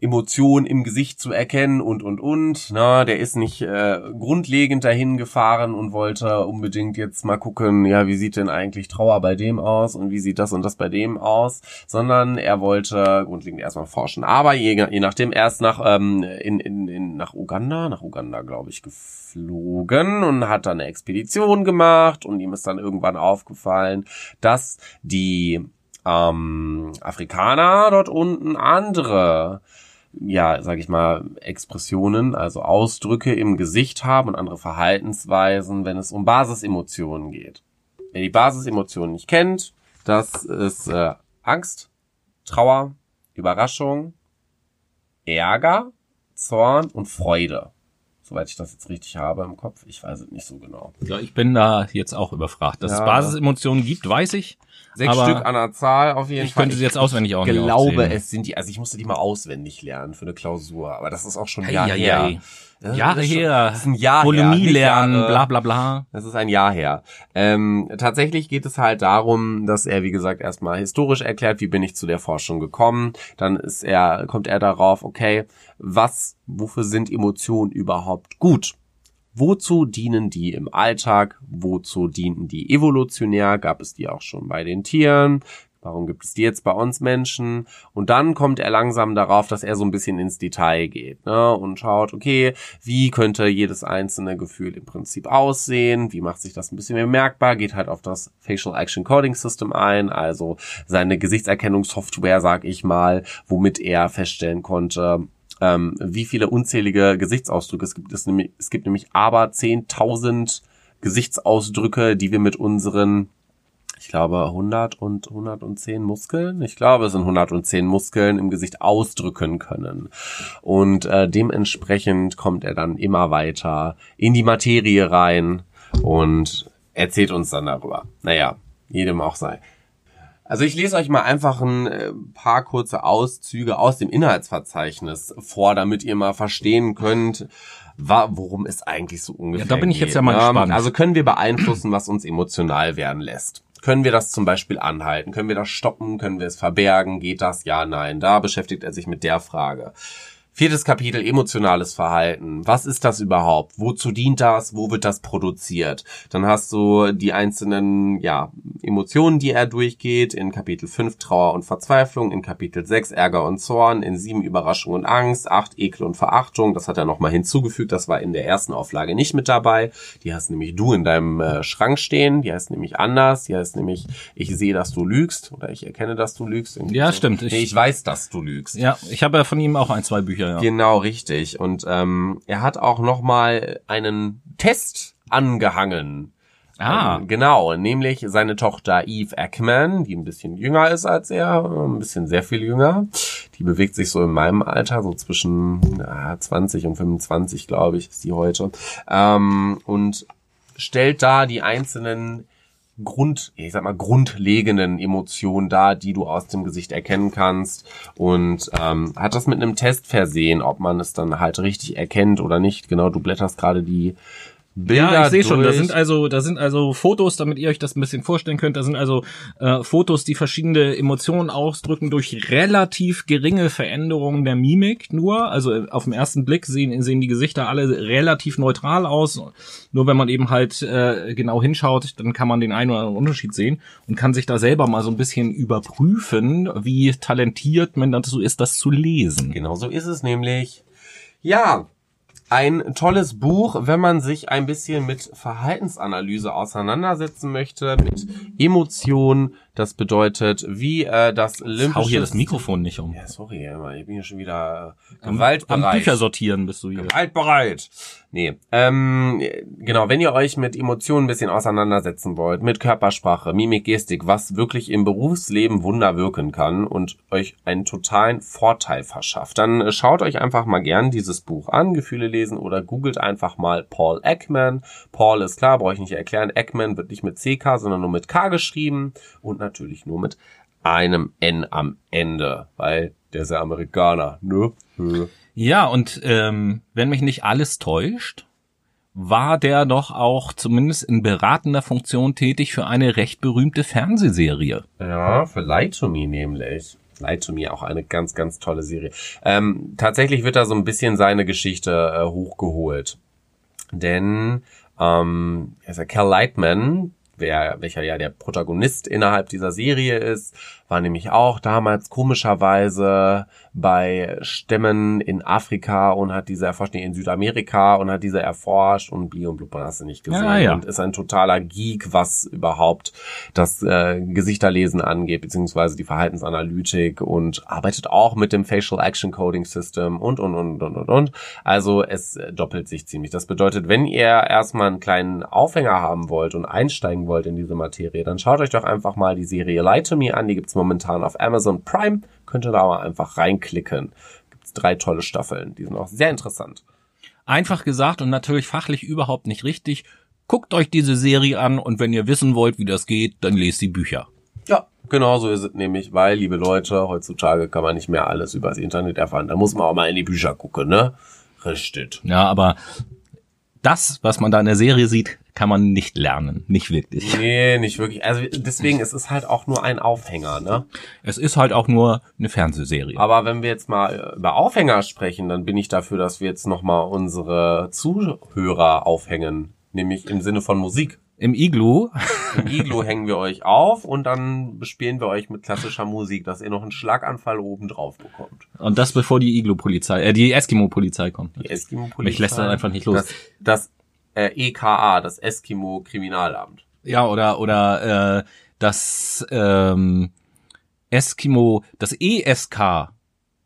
Emotionen im Gesicht zu erkennen und und und. Na, der ist nicht äh, grundlegend dahin gefahren und wollte unbedingt jetzt mal gucken, ja, wie sieht denn eigentlich Trauer bei dem aus und wie sieht das und das bei dem aus, sondern er wollte grundlegend erstmal forschen. Aber je, je nachdem erst nach ähm, in, in, in nach Uganda, nach Uganda glaube ich geflogen und hat dann eine Expedition gemacht und ihm ist dann irgendwann aufgefallen, dass die ähm, Afrikaner dort unten andere ja, sag ich mal, Expressionen, also Ausdrücke im Gesicht haben und andere Verhaltensweisen, wenn es um Basisemotionen geht. Wer die Basisemotionen nicht kennt, das ist äh, Angst, Trauer, Überraschung, Ärger, Zorn und Freude. Soweit ich das jetzt richtig habe im Kopf. Ich weiß es nicht so genau. Ja, ich bin da jetzt auch überfragt. Dass es Ja. Basisemotionen gibt, weiß ich. Sechs Aber Stück an der Zahl auf jeden Ich Fall. könnte sie jetzt auswendig auch Ich glaube, aufzählen. es sind die, also ich musste die mal auswendig lernen für eine Klausur, aber das ist auch schon ein Ei, Jahr ei, her. ei. Das Jahre schon- her. Das ist ein Jahr Bulimie her. lernen, Jahre. bla bla bla. Das ist ein Jahr her. Ähm, tatsächlich geht es halt darum, dass er, wie gesagt, erstmal historisch erklärt, wie bin ich zu der Forschung gekommen. Dann ist er, kommt er darauf, okay, was, wofür sind Emotionen überhaupt gut? Wozu dienen die im Alltag? Wozu dienten die evolutionär? Gab es die auch schon bei den Tieren? Warum gibt es die jetzt bei uns Menschen? Und dann kommt er langsam darauf, dass er so ein bisschen ins Detail geht ne? und schaut, okay, wie könnte jedes einzelne Gefühl im Prinzip aussehen? Wie macht sich das ein bisschen mehr merkbar? Geht halt auf das Facial Action Coding System ein, also seine Gesichtserkennungssoftware, sag ich mal, womit er feststellen konnte, ähm, wie viele unzählige Gesichtsausdrücke es gibt. Es, nämlich, es gibt nämlich aber 10.000 Gesichtsausdrücke, die wir mit unseren ich glaube 100 und 110 Muskeln. Ich glaube, es sind 110 Muskeln im Gesicht ausdrücken können. Und äh, dementsprechend kommt er dann immer weiter in die Materie rein und erzählt uns dann darüber. Naja, jedem auch sei. Also ich lese euch mal einfach ein äh, paar kurze Auszüge aus dem Inhaltsverzeichnis vor, damit ihr mal verstehen könnt, worum es eigentlich so ungefähr Ja, da bin ich jetzt geht, ja mal ne? gespannt. Also können wir beeinflussen, was uns emotional werden lässt? Können wir das zum Beispiel anhalten? Können wir das stoppen? Können wir es verbergen? Geht das? Ja, nein. Da beschäftigt er sich mit der Frage. Viertes Kapitel, emotionales Verhalten. Was ist das überhaupt? Wozu dient das? Wo wird das produziert? Dann hast du die einzelnen, ja, Emotionen, die er durchgeht. In Kapitel 5 Trauer und Verzweiflung, in Kapitel 6 Ärger und Zorn, in 7 Überraschung und Angst, 8 Ekel und Verachtung. Das hat er nochmal hinzugefügt. Das war in der ersten Auflage nicht mit dabei. Die hast nämlich du in deinem äh, Schrank stehen. Die heißt nämlich anders. Die heißt nämlich, ich sehe, dass du lügst oder ich erkenne, dass du lügst. Irgendwie Ja, stimmt. Nee, Ich- ich weiß, dass du lügst. Ja, ich habe ja von ihm auch ein, zwei Bücher, ja. Genau, richtig. Und ähm, er hat auch noch mal einen Test angehangen. Ah. Ähm, genau, nämlich seine Tochter Eve Ackman, die ein bisschen jünger ist als er, ein bisschen sehr viel jünger. Die bewegt sich so in meinem Alter, so zwischen na, 20 und 25, glaube ich, ist die heute. Ähm, und stellt da die einzelnen Grund, ich sag mal, grundlegenden Emotionen da, die du aus dem Gesicht erkennen kannst und ähm, hat das mit einem Test versehen, ob man es dann halt richtig erkennt oder nicht. Genau, du blätterst gerade die Bilder Ja, ich sehe schon, da sind also, da sind also Fotos, damit ihr euch das ein bisschen vorstellen könnt. Da sind also äh, Fotos, die verschiedene Emotionen ausdrücken durch relativ geringe Veränderungen der Mimik nur. Also äh, auf den ersten Blick sehen, sehen die Gesichter alle relativ neutral aus. Nur wenn man eben halt äh, genau hinschaut, dann kann man den einen oder anderen Unterschied sehen und kann sich da selber mal so ein bisschen überprüfen, wie talentiert man dazu ist, das zu lesen. Genau so ist es nämlich. Ja, ein tolles Buch, wenn man sich ein bisschen mit Verhaltensanalyse auseinandersetzen möchte, mit Emotionen. Das bedeutet, wie äh, das Hau limbische... hier das Mikrofon nicht um. Ja, sorry, ich bin hier schon wieder äh, Am gewaltbereit. Bücher sortieren bist du hier. Gewaltbereit. Nee, ähm, genau, wenn ihr euch mit Emotionen ein bisschen auseinandersetzen wollt, mit Körpersprache, Mimik, Gestik, was wirklich im Berufsleben Wunder wirken kann und euch einen totalen Vorteil verschafft, dann äh, schaut euch einfach mal gern dieses Buch an, Gefühle lesen oder googelt einfach mal Paul Ekman. Paul ist klar, brauche ich nicht erklären. Ekman wird nicht mit CK, sondern nur mit K geschrieben und natürlich nur mit einem N am Ende, weil der ist ja Amerikaner, ne? Ja, und ähm, wenn mich nicht alles täuscht, war der doch auch zumindest in beratender Funktion tätig für eine recht berühmte Fernsehserie. Ja, für Lie to Me nämlich. Lie to Me auch eine ganz, ganz tolle Serie. Ähm, tatsächlich wird da so ein bisschen seine Geschichte äh, hochgeholt. Denn ähm, also Cal Lightman, wer, welcher ja der Protagonist innerhalb dieser Serie ist, war nämlich auch damals komischerweise bei Stämmen in Afrika und hat diese erforscht, nee, in Südamerika und hat diese erforscht und Bli und Blub, hast du nicht gesehen. Ja, ja. Und ist ein totaler Geek, was überhaupt das äh, Gesichterlesen angeht, beziehungsweise die Verhaltensanalytik und arbeitet auch mit dem Facial Action Coding System und, und, und, und, und, und. Also es äh, doppelt sich ziemlich. Das bedeutet, wenn ihr erstmal einen kleinen Aufhänger haben wollt und einsteigen wollt in diese Materie, dann schaut euch doch einfach mal die Serie Lie to Me an. Die gibt's momentan auf Amazon Prime. Könnt ihr da mal einfach reinklicken. Gibt's drei tolle Staffeln. Die sind auch sehr interessant. Einfach gesagt und natürlich fachlich überhaupt nicht richtig. Guckt euch diese Serie an und wenn ihr wissen wollt, wie das geht, dann lest die Bücher. Ja, genau so ist es nämlich, weil, liebe Leute, heutzutage kann man nicht mehr alles übers Internet erfahren. Da muss man auch mal in die Bücher gucken, ne? Richtig. Ja, aber das, was man da in der Serie sieht, kann man nicht lernen. Nicht wirklich. Nee, nicht wirklich. Also deswegen, es ist halt auch nur ein Aufhänger, ne? Es ist halt auch nur eine Fernsehserie. Aber wenn wir jetzt mal über Aufhänger sprechen, dann bin ich dafür, dass wir jetzt nochmal unsere Zuhörer aufhängen. Nämlich im Sinne von Musik. Im Iglu, Im Iglo hängen wir euch auf und dann bespielen wir euch mit klassischer Musik, dass ihr noch einen Schlaganfall oben drauf bekommt. und das bevor die Iglu-Polizei, äh, die Eskimo-Polizei kommt. Die Eskimo-Polizei. Mich lässt das einfach nicht los. Das, das äh, EKA, das Eskimo-Kriminalamt. Ja, oder oder äh, das ähm, Eskimo, das ESK,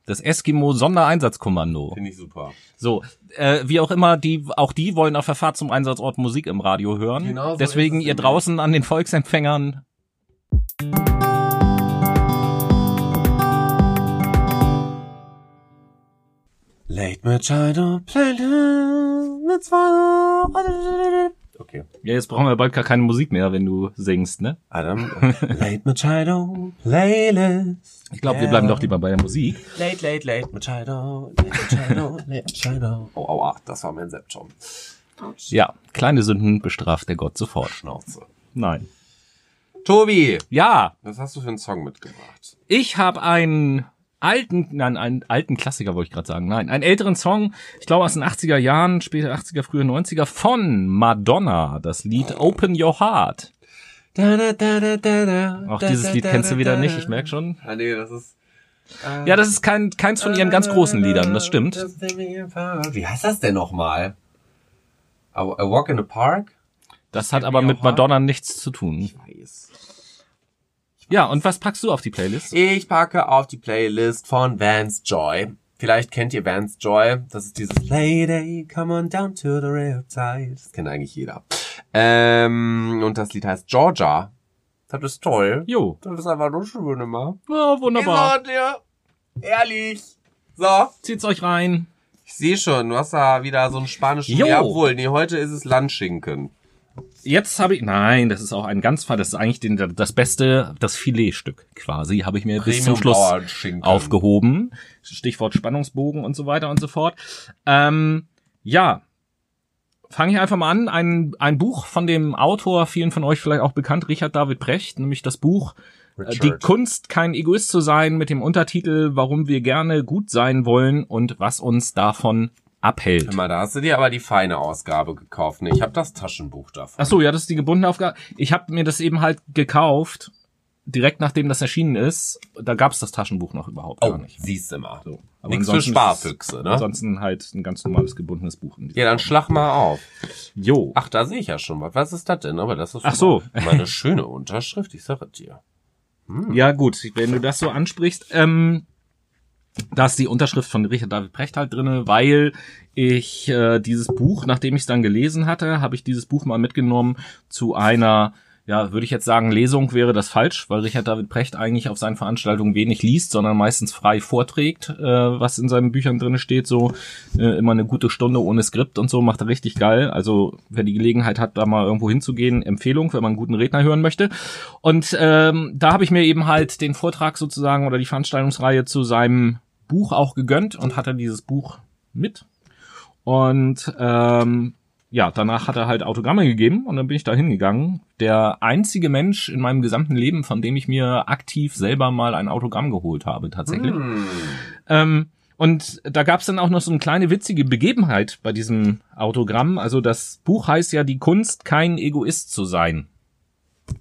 das Eskimo Sondereinsatzkommando. Finde ich super. So, äh, wie auch immer, die auch die wollen auf der Fahrt zum Einsatzort Musik im Radio hören. Genau so Deswegen ihr draußen an den Volksempfängern Late Machado Playlist. Okay. Ja, jetzt brauchen wir bald gar keine Musik mehr, wenn du singst, ne? Adam. Late Machado Playlist. Ich glaube, wir bleiben doch lieber bei der Musik. Late, late, late Machado. Late Machado. Late Machado. Oh, aua, das war mein Septum. Ja, kleine Sünden bestraft der Gott sofort. Schnauze. Nein. Tobi, Ja, was hast du für einen Song mitgebracht? ich habe einen alten, nein, einen alten Klassiker wollte ich gerade sagen. Nein, einen älteren Song, ich glaube aus den 80er Jahren, später 80er, frühe 90er von Madonna, das Lied Open Your Heart. Da, da, da, da, da, da, Auch dieses Lied kennst du wieder nicht, ich merk schon. Ah, nee, das ist. äh, Ja, das ist kein, keins von ihren ganz großen Liedern, das stimmt. Wie heißt das denn nochmal? A, Walk in the Park? Das hat aber mit Madonna nichts zu tun. Weiß. Ja, und was packst du auf die Playlist? Ich packe auf die Playlist von Vance Joy. Vielleicht kennt ihr Vance Joy. Das ist dieses Lady, come on down to the riptide. Das kennt eigentlich jeder. Ähm, und das Lied heißt Georgia. Das ist toll. Jo. Das ist einfach nur schön immer. Ja, wunderbar. dir. Ehrlich. So. Zieht's euch rein. Ich sehe schon, du hast da wieder so einen spanischen... Jo. Jawohl, nee, heute ist es Landschinken. Jetzt habe ich, nein, das ist auch ein ganz, das ist eigentlich den, das beste, das Filetstück quasi, habe ich mir bis zum Schluss aufgehoben. Stichwort Spannungsbogen und so weiter und so fort. Ähm, ja, fange ich einfach mal an. Ein, ein Buch von dem Autor, vielen von euch vielleicht auch bekannt, Richard David Brecht, nämlich das Buch äh, Richard. Die Kunst, kein Egoist zu sein, mit dem Untertitel Warum wir gerne gut sein wollen und was uns davon abhält. Hör mal, da hast du dir aber die feine Ausgabe gekauft. Nee, ich habe das Taschenbuch davon. Ach so, ja, das ist die gebundene Aufgabe. Ich habe mir das eben halt gekauft, direkt nachdem das erschienen ist. Da gab's das Taschenbuch noch überhaupt gar Oh, nicht. siehst du mal. So. Für ansonsten ist es- Sparfüchse, ne? Ansonsten halt ein ganz normales gebundenes Buch. Ja, dann schlag mal auf. Jo. Ach, da sehe ich ja schon was. Was ist das denn? Aber das ist Ach so. meine schöne Unterschrift, ich sage dir. Ja, gut, wenn du das so ansprichst, ähm, da ist die Unterschrift von Richard David Precht halt drinne, weil ich äh, dieses Buch, nachdem ich es dann gelesen hatte, habe ich dieses Buch mal mitgenommen zu einer, ja, würde ich jetzt sagen, Lesung wäre das falsch, weil Richard David Precht eigentlich auf seinen Veranstaltungen wenig liest, sondern meistens frei vorträgt, äh, was in seinen Büchern drinne steht, so äh, immer eine gute Stunde ohne Skript und so, macht er richtig geil. Also wer die Gelegenheit hat, da mal irgendwo hinzugehen, Empfehlung, wenn man einen guten Redner hören möchte. Und ähm, da habe ich mir eben halt den Vortrag sozusagen oder die Veranstaltungsreihe zu seinem Buch auch gegönnt und hatte dieses Buch mit. Und ähm, ja, danach hat er halt Autogramme gegeben und dann bin ich da hingegangen. Der einzige Mensch in meinem gesamten Leben, von dem ich mir aktiv selber mal ein Autogramm geholt habe, tatsächlich. Hm. Ähm, und da gab's dann auch noch so eine kleine witzige Begebenheit bei diesem Autogramm. Also das Buch heißt ja die Kunst, kein Egoist zu sein.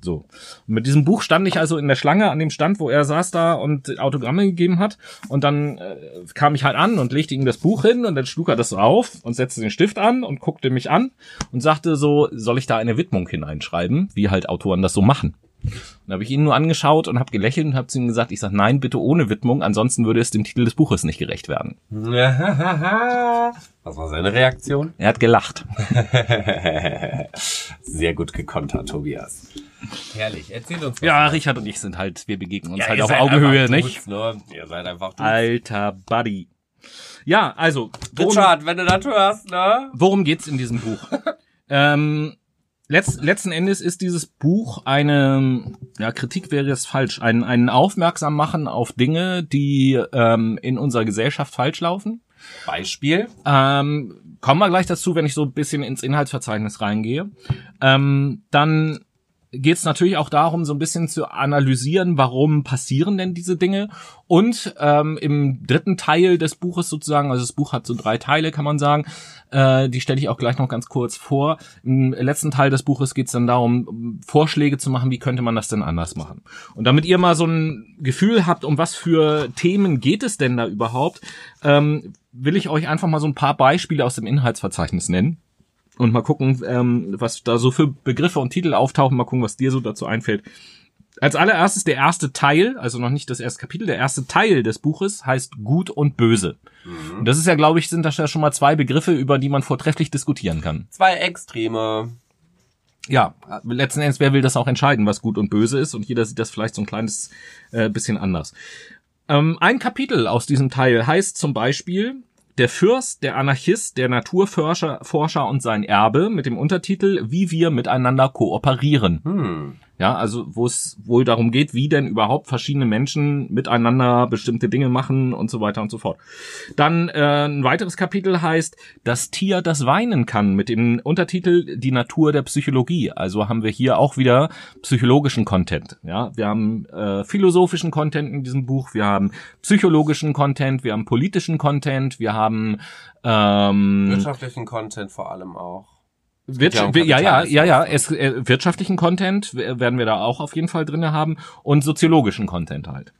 So. Und mit diesem Buch stand ich also in der Schlange an dem Stand, wo er saß da und Autogramme gegeben hat. Und dann äh, kam ich halt an und legte ihm das Buch hin und dann schlug er das so auf und setzte den Stift an und guckte mich an und sagte so, soll ich da eine Widmung hineinschreiben, wie halt Autoren das so machen. Dann habe ich ihn nur angeschaut und habe gelächelt und habe zu ihm gesagt, ich sage nein, bitte ohne Widmung, ansonsten würde es dem Titel des Buches nicht gerecht werden. Was war seine Reaktion? Er hat gelacht. Sehr gut gekontert, Tobias. Herrlich, erzähl uns was. Ja, Richard und ich sind halt, wir begegnen uns Ja, halt auf Augenhöhe, nicht? Ne? Ihr seid einfach Dudes. Alter Buddy. Ja, also, worum, Richard, wenn du das hörst, ne? worum geht's in diesem Buch? ähm, letzt, letzten Endes ist dieses Buch eine, ja, Kritik wäre jetzt falsch, ein, ein Aufmerksam machen auf Dinge, die ähm, in unserer Gesellschaft falsch laufen. Beispiel. Ähm, kommen wir gleich dazu, wenn ich so ein bisschen ins Inhaltsverzeichnis reingehe. Ähm, dann geht es natürlich auch darum, so ein bisschen zu analysieren, warum passieren denn diese Dinge. Und ähm, im dritten Teil des Buches sozusagen, also das Buch hat so drei Teile, kann man sagen, äh, die stelle ich auch gleich noch ganz kurz vor. Im letzten Teil des Buches geht es dann darum, Vorschläge zu machen, wie könnte man das denn anders machen. Und damit ihr mal so ein Gefühl habt, um was für Themen geht es denn da überhaupt, ähm, will ich euch einfach mal so ein paar Beispiele aus dem Inhaltsverzeichnis nennen und mal gucken, ähm, was da so für Begriffe und Titel auftauchen, mal gucken, was dir so dazu einfällt. Als allererstes der erste Teil, also noch nicht das erste Kapitel, der erste Teil des Buches heißt Gut und Böse. Und das ist ja, glaube ich, sind das ja schon mal zwei Begriffe, über die man vortrefflich diskutieren kann. Zwei Extreme. Ja, letzten Endes, wer will das auch entscheiden, was gut und böse ist? Und jeder sieht das vielleicht so ein kleines äh, bisschen anders. Ähm, ein Kapitel aus diesem Teil heißt zum Beispiel Der Fürst, der Anarchist, der Naturforscher Forscher und sein Erbe mit dem Untertitel Wie wir miteinander kooperieren. Hm. Ja, also wo es wohl darum geht, wie denn überhaupt verschiedene Menschen miteinander bestimmte Dinge machen und so weiter und so fort. Dann äh, ein weiteres Kapitel heißt Das Tier, das weinen kann, mit dem Untertitel Die Natur der Psychologie. Also haben wir hier auch wieder psychologischen Content. Ja, wir haben äh, philosophischen Content in diesem Buch, wir haben psychologischen Content, wir haben politischen Content, wir haben ähm, Wirtschaftlichen Content vor allem auch. Wirtsch ja ja, ja, ja, ja, es, äh, wirtschaftlichen Content werden wir da auch auf jeden Fall drinne haben und soziologischen Content halt.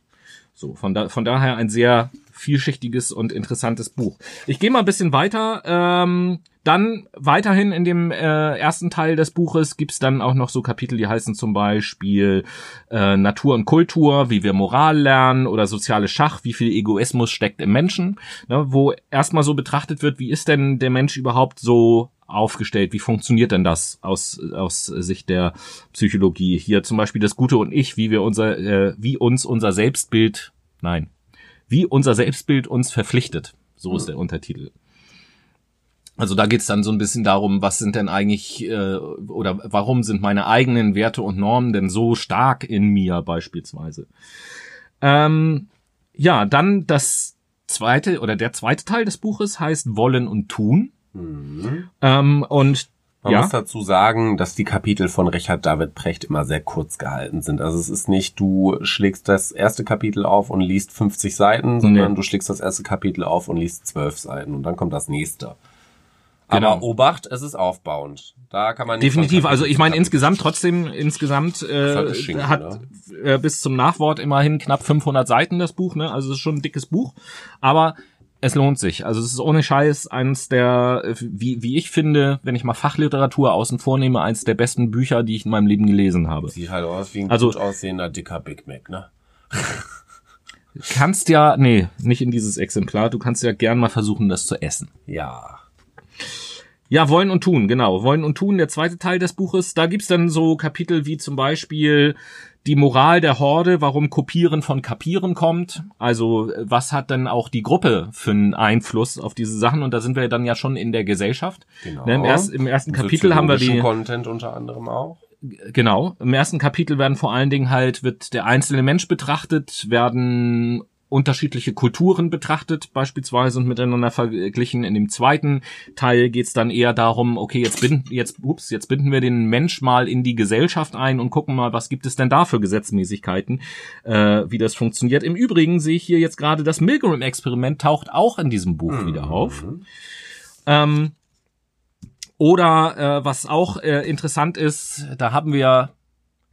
So, von, da, von daher ein sehr vielschichtiges und interessantes Buch. Ich gehe mal ein bisschen weiter. Ähm, dann weiterhin in dem äh, ersten Teil des Buches gibt's dann auch noch so Kapitel, die heißen zum Beispiel äh, Natur und Kultur, wie wir Moral lernen oder soziale Schach, wie viel Egoismus steckt im Menschen, ne, wo erstmal so betrachtet wird, wie ist denn der Mensch überhaupt so aufgestellt? Wie funktioniert denn das aus, aus Sicht der Psychologie? Hier zum Beispiel das Gute und Ich, wie wir unser, äh, wie uns unser Selbstbild, nein, wie unser Selbstbild uns verpflichtet. So ist der Untertitel. Also da geht's dann so ein bisschen darum, was sind denn eigentlich äh, oder warum sind meine eigenen Werte und Normen denn so stark in mir beispielsweise. Ähm, ja, dann das zweite oder der zweite Teil des Buches heißt Wollen und Tun. Mhm. Ähm, und Man ja, muss dazu sagen, dass die Kapitel von Richard David Precht immer sehr kurz gehalten sind. Also es ist nicht, du schlägst das erste Kapitel auf und liest 50 Seiten, sondern Nee. du schlägst das erste Kapitel auf und liest 12 Seiten und dann kommt das nächste. Genau. Aber Obacht, es ist aufbauend. Da kann man nicht definitiv. Also ich meine insgesamt trotzdem insgesamt halt äh, ein Schinken, hat äh, bis zum Nachwort immerhin knapp 500 Seiten das Buch. Ne, also es ist schon ein dickes Buch, aber es lohnt sich. Also es ist ohne Scheiß eins der, wie, wie ich finde, wenn ich mal Fachliteratur außen vornehme, eins der besten Bücher, die ich in meinem Leben gelesen habe. Sieht halt aus wie ein Also- gut aussehender, dicker Big Mac, ne? Kannst ja, nee, nicht in dieses Exemplar. Du kannst ja gern mal versuchen, das zu essen. Ja. Ja, Wollen und Tun, genau. Wollen und Tun, der zweite Teil des Buches. Da gibt's dann so Kapitel wie zum Beispiel die Moral der Horde, warum Kopieren von Kapieren kommt. Also was hat denn auch die Gruppe für einen Einfluss auf diese Sachen? Und da sind wir dann ja schon in der Gesellschaft. Genau. Ne, im, erst, Im ersten Kapitel haben wir die, Content unter anderem auch. genau, im ersten Kapitel werden vor allen Dingen halt, wird der einzelne Mensch betrachtet, werden unterschiedliche Kulturen betrachtet beispielsweise und miteinander verglichen. In dem zweiten Teil geht's dann eher darum, okay, jetzt binden, jetzt, ups, jetzt binden wir den Mensch mal in die Gesellschaft ein und gucken mal, was gibt es denn da für Gesetzmäßigkeiten, äh, wie das funktioniert. Im Übrigen sehe ich hier jetzt gerade, das Milgram-Experiment taucht auch in diesem Buch wieder auf. Ähm, oder äh, was auch äh, interessant ist, da haben wir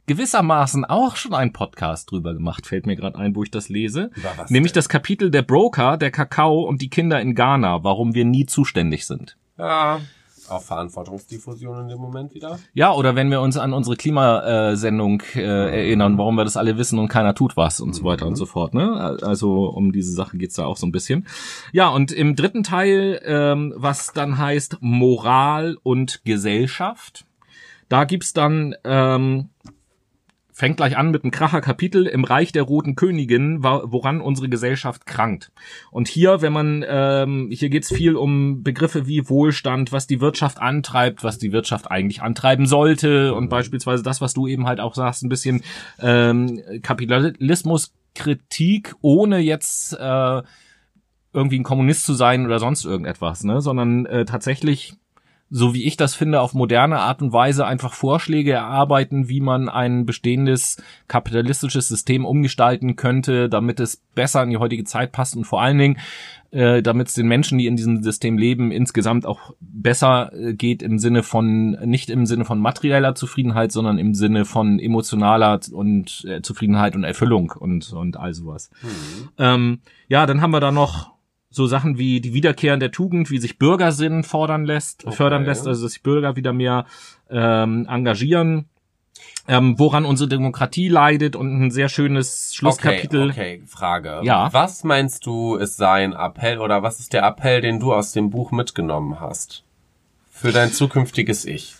gewissermaßen auch schon einen Podcast drüber gemacht, fällt mir gerade ein, wo ich das lese. Nämlich denn? das Kapitel der Broker, der Kakao und die Kinder in Ghana, warum wir nie zuständig sind. Ja. Auch Verantwortungsdiffusion in dem Moment wieder. Ja, oder wenn wir uns an unsere Klimasendung äh, erinnern, warum wir das alle wissen und keiner tut was und so weiter und so fort. Ne? Also um diese Sache geht's da auch so ein bisschen. Ja, und im dritten Teil, ähm, was dann heißt Moral und Gesellschaft, da gibt's dann ähm, fängt gleich an mit einem Kracher-Kapitel im Reich der Roten Königin, woran unsere Gesellschaft krankt. Und hier, wenn man, ähm, hier geht's viel um Begriffe wie Wohlstand, was die Wirtschaft antreibt, was die Wirtschaft eigentlich antreiben sollte. Und beispielsweise das, was du eben halt auch sagst, ein bisschen ähm, Kapitalismuskritik, ohne jetzt äh, irgendwie ein Kommunist zu sein oder sonst irgendetwas, ne, sondern äh, tatsächlich so wie ich das finde, auf moderne Art und Weise einfach Vorschläge erarbeiten, wie man ein bestehendes kapitalistisches System umgestalten könnte, damit es besser in die heutige Zeit passt und vor allen Dingen, äh, damit es den Menschen, die in diesem System leben, insgesamt auch besser äh, geht im Sinne von, nicht im Sinne von materieller Zufriedenheit, sondern im Sinne von emotionaler und äh, Zufriedenheit und Erfüllung und, und all sowas. Ähm, ja, dann haben wir da noch so Sachen wie die Wiederkehr der Tugend, wie sich Bürgersinn fordern lässt, Okay. fördern lässt, also dass sich Bürger wieder mehr ähm, engagieren, ähm, woran unsere Demokratie leidet und ein sehr schönes Schlusskapitel. Okay, okay, Frage. Ja. Was meinst du, ist sein Appell oder was ist der Appell, den du aus dem Buch mitgenommen hast? Für dein zukünftiges Ich.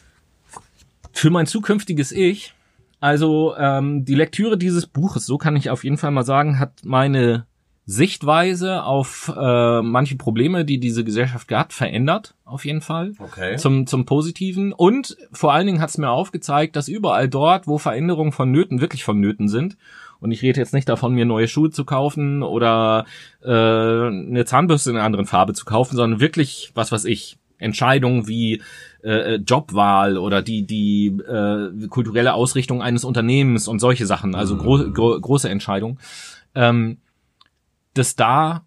Für mein zukünftiges Ich, also ähm, die Lektüre dieses Buches, so kann ich auf jeden Fall mal sagen, hat meine Sichtweise auf äh, manche Probleme, die diese Gesellschaft hat, verändert, auf jeden Fall. Okay. Zum, zum Positiven. Und vor allen Dingen hat es mir aufgezeigt, dass überall dort, wo Veränderungen vonnöten, wirklich vonnöten sind, und ich rede jetzt nicht davon, mir neue Schuhe zu kaufen oder äh, eine Zahnbürste in einer anderen Farbe zu kaufen, sondern wirklich, was weiß ich, Entscheidungen wie äh, Jobwahl oder die die äh, kulturelle Ausrichtung eines Unternehmens und solche Sachen, also gro gro große Entscheidungen, ähm, dass da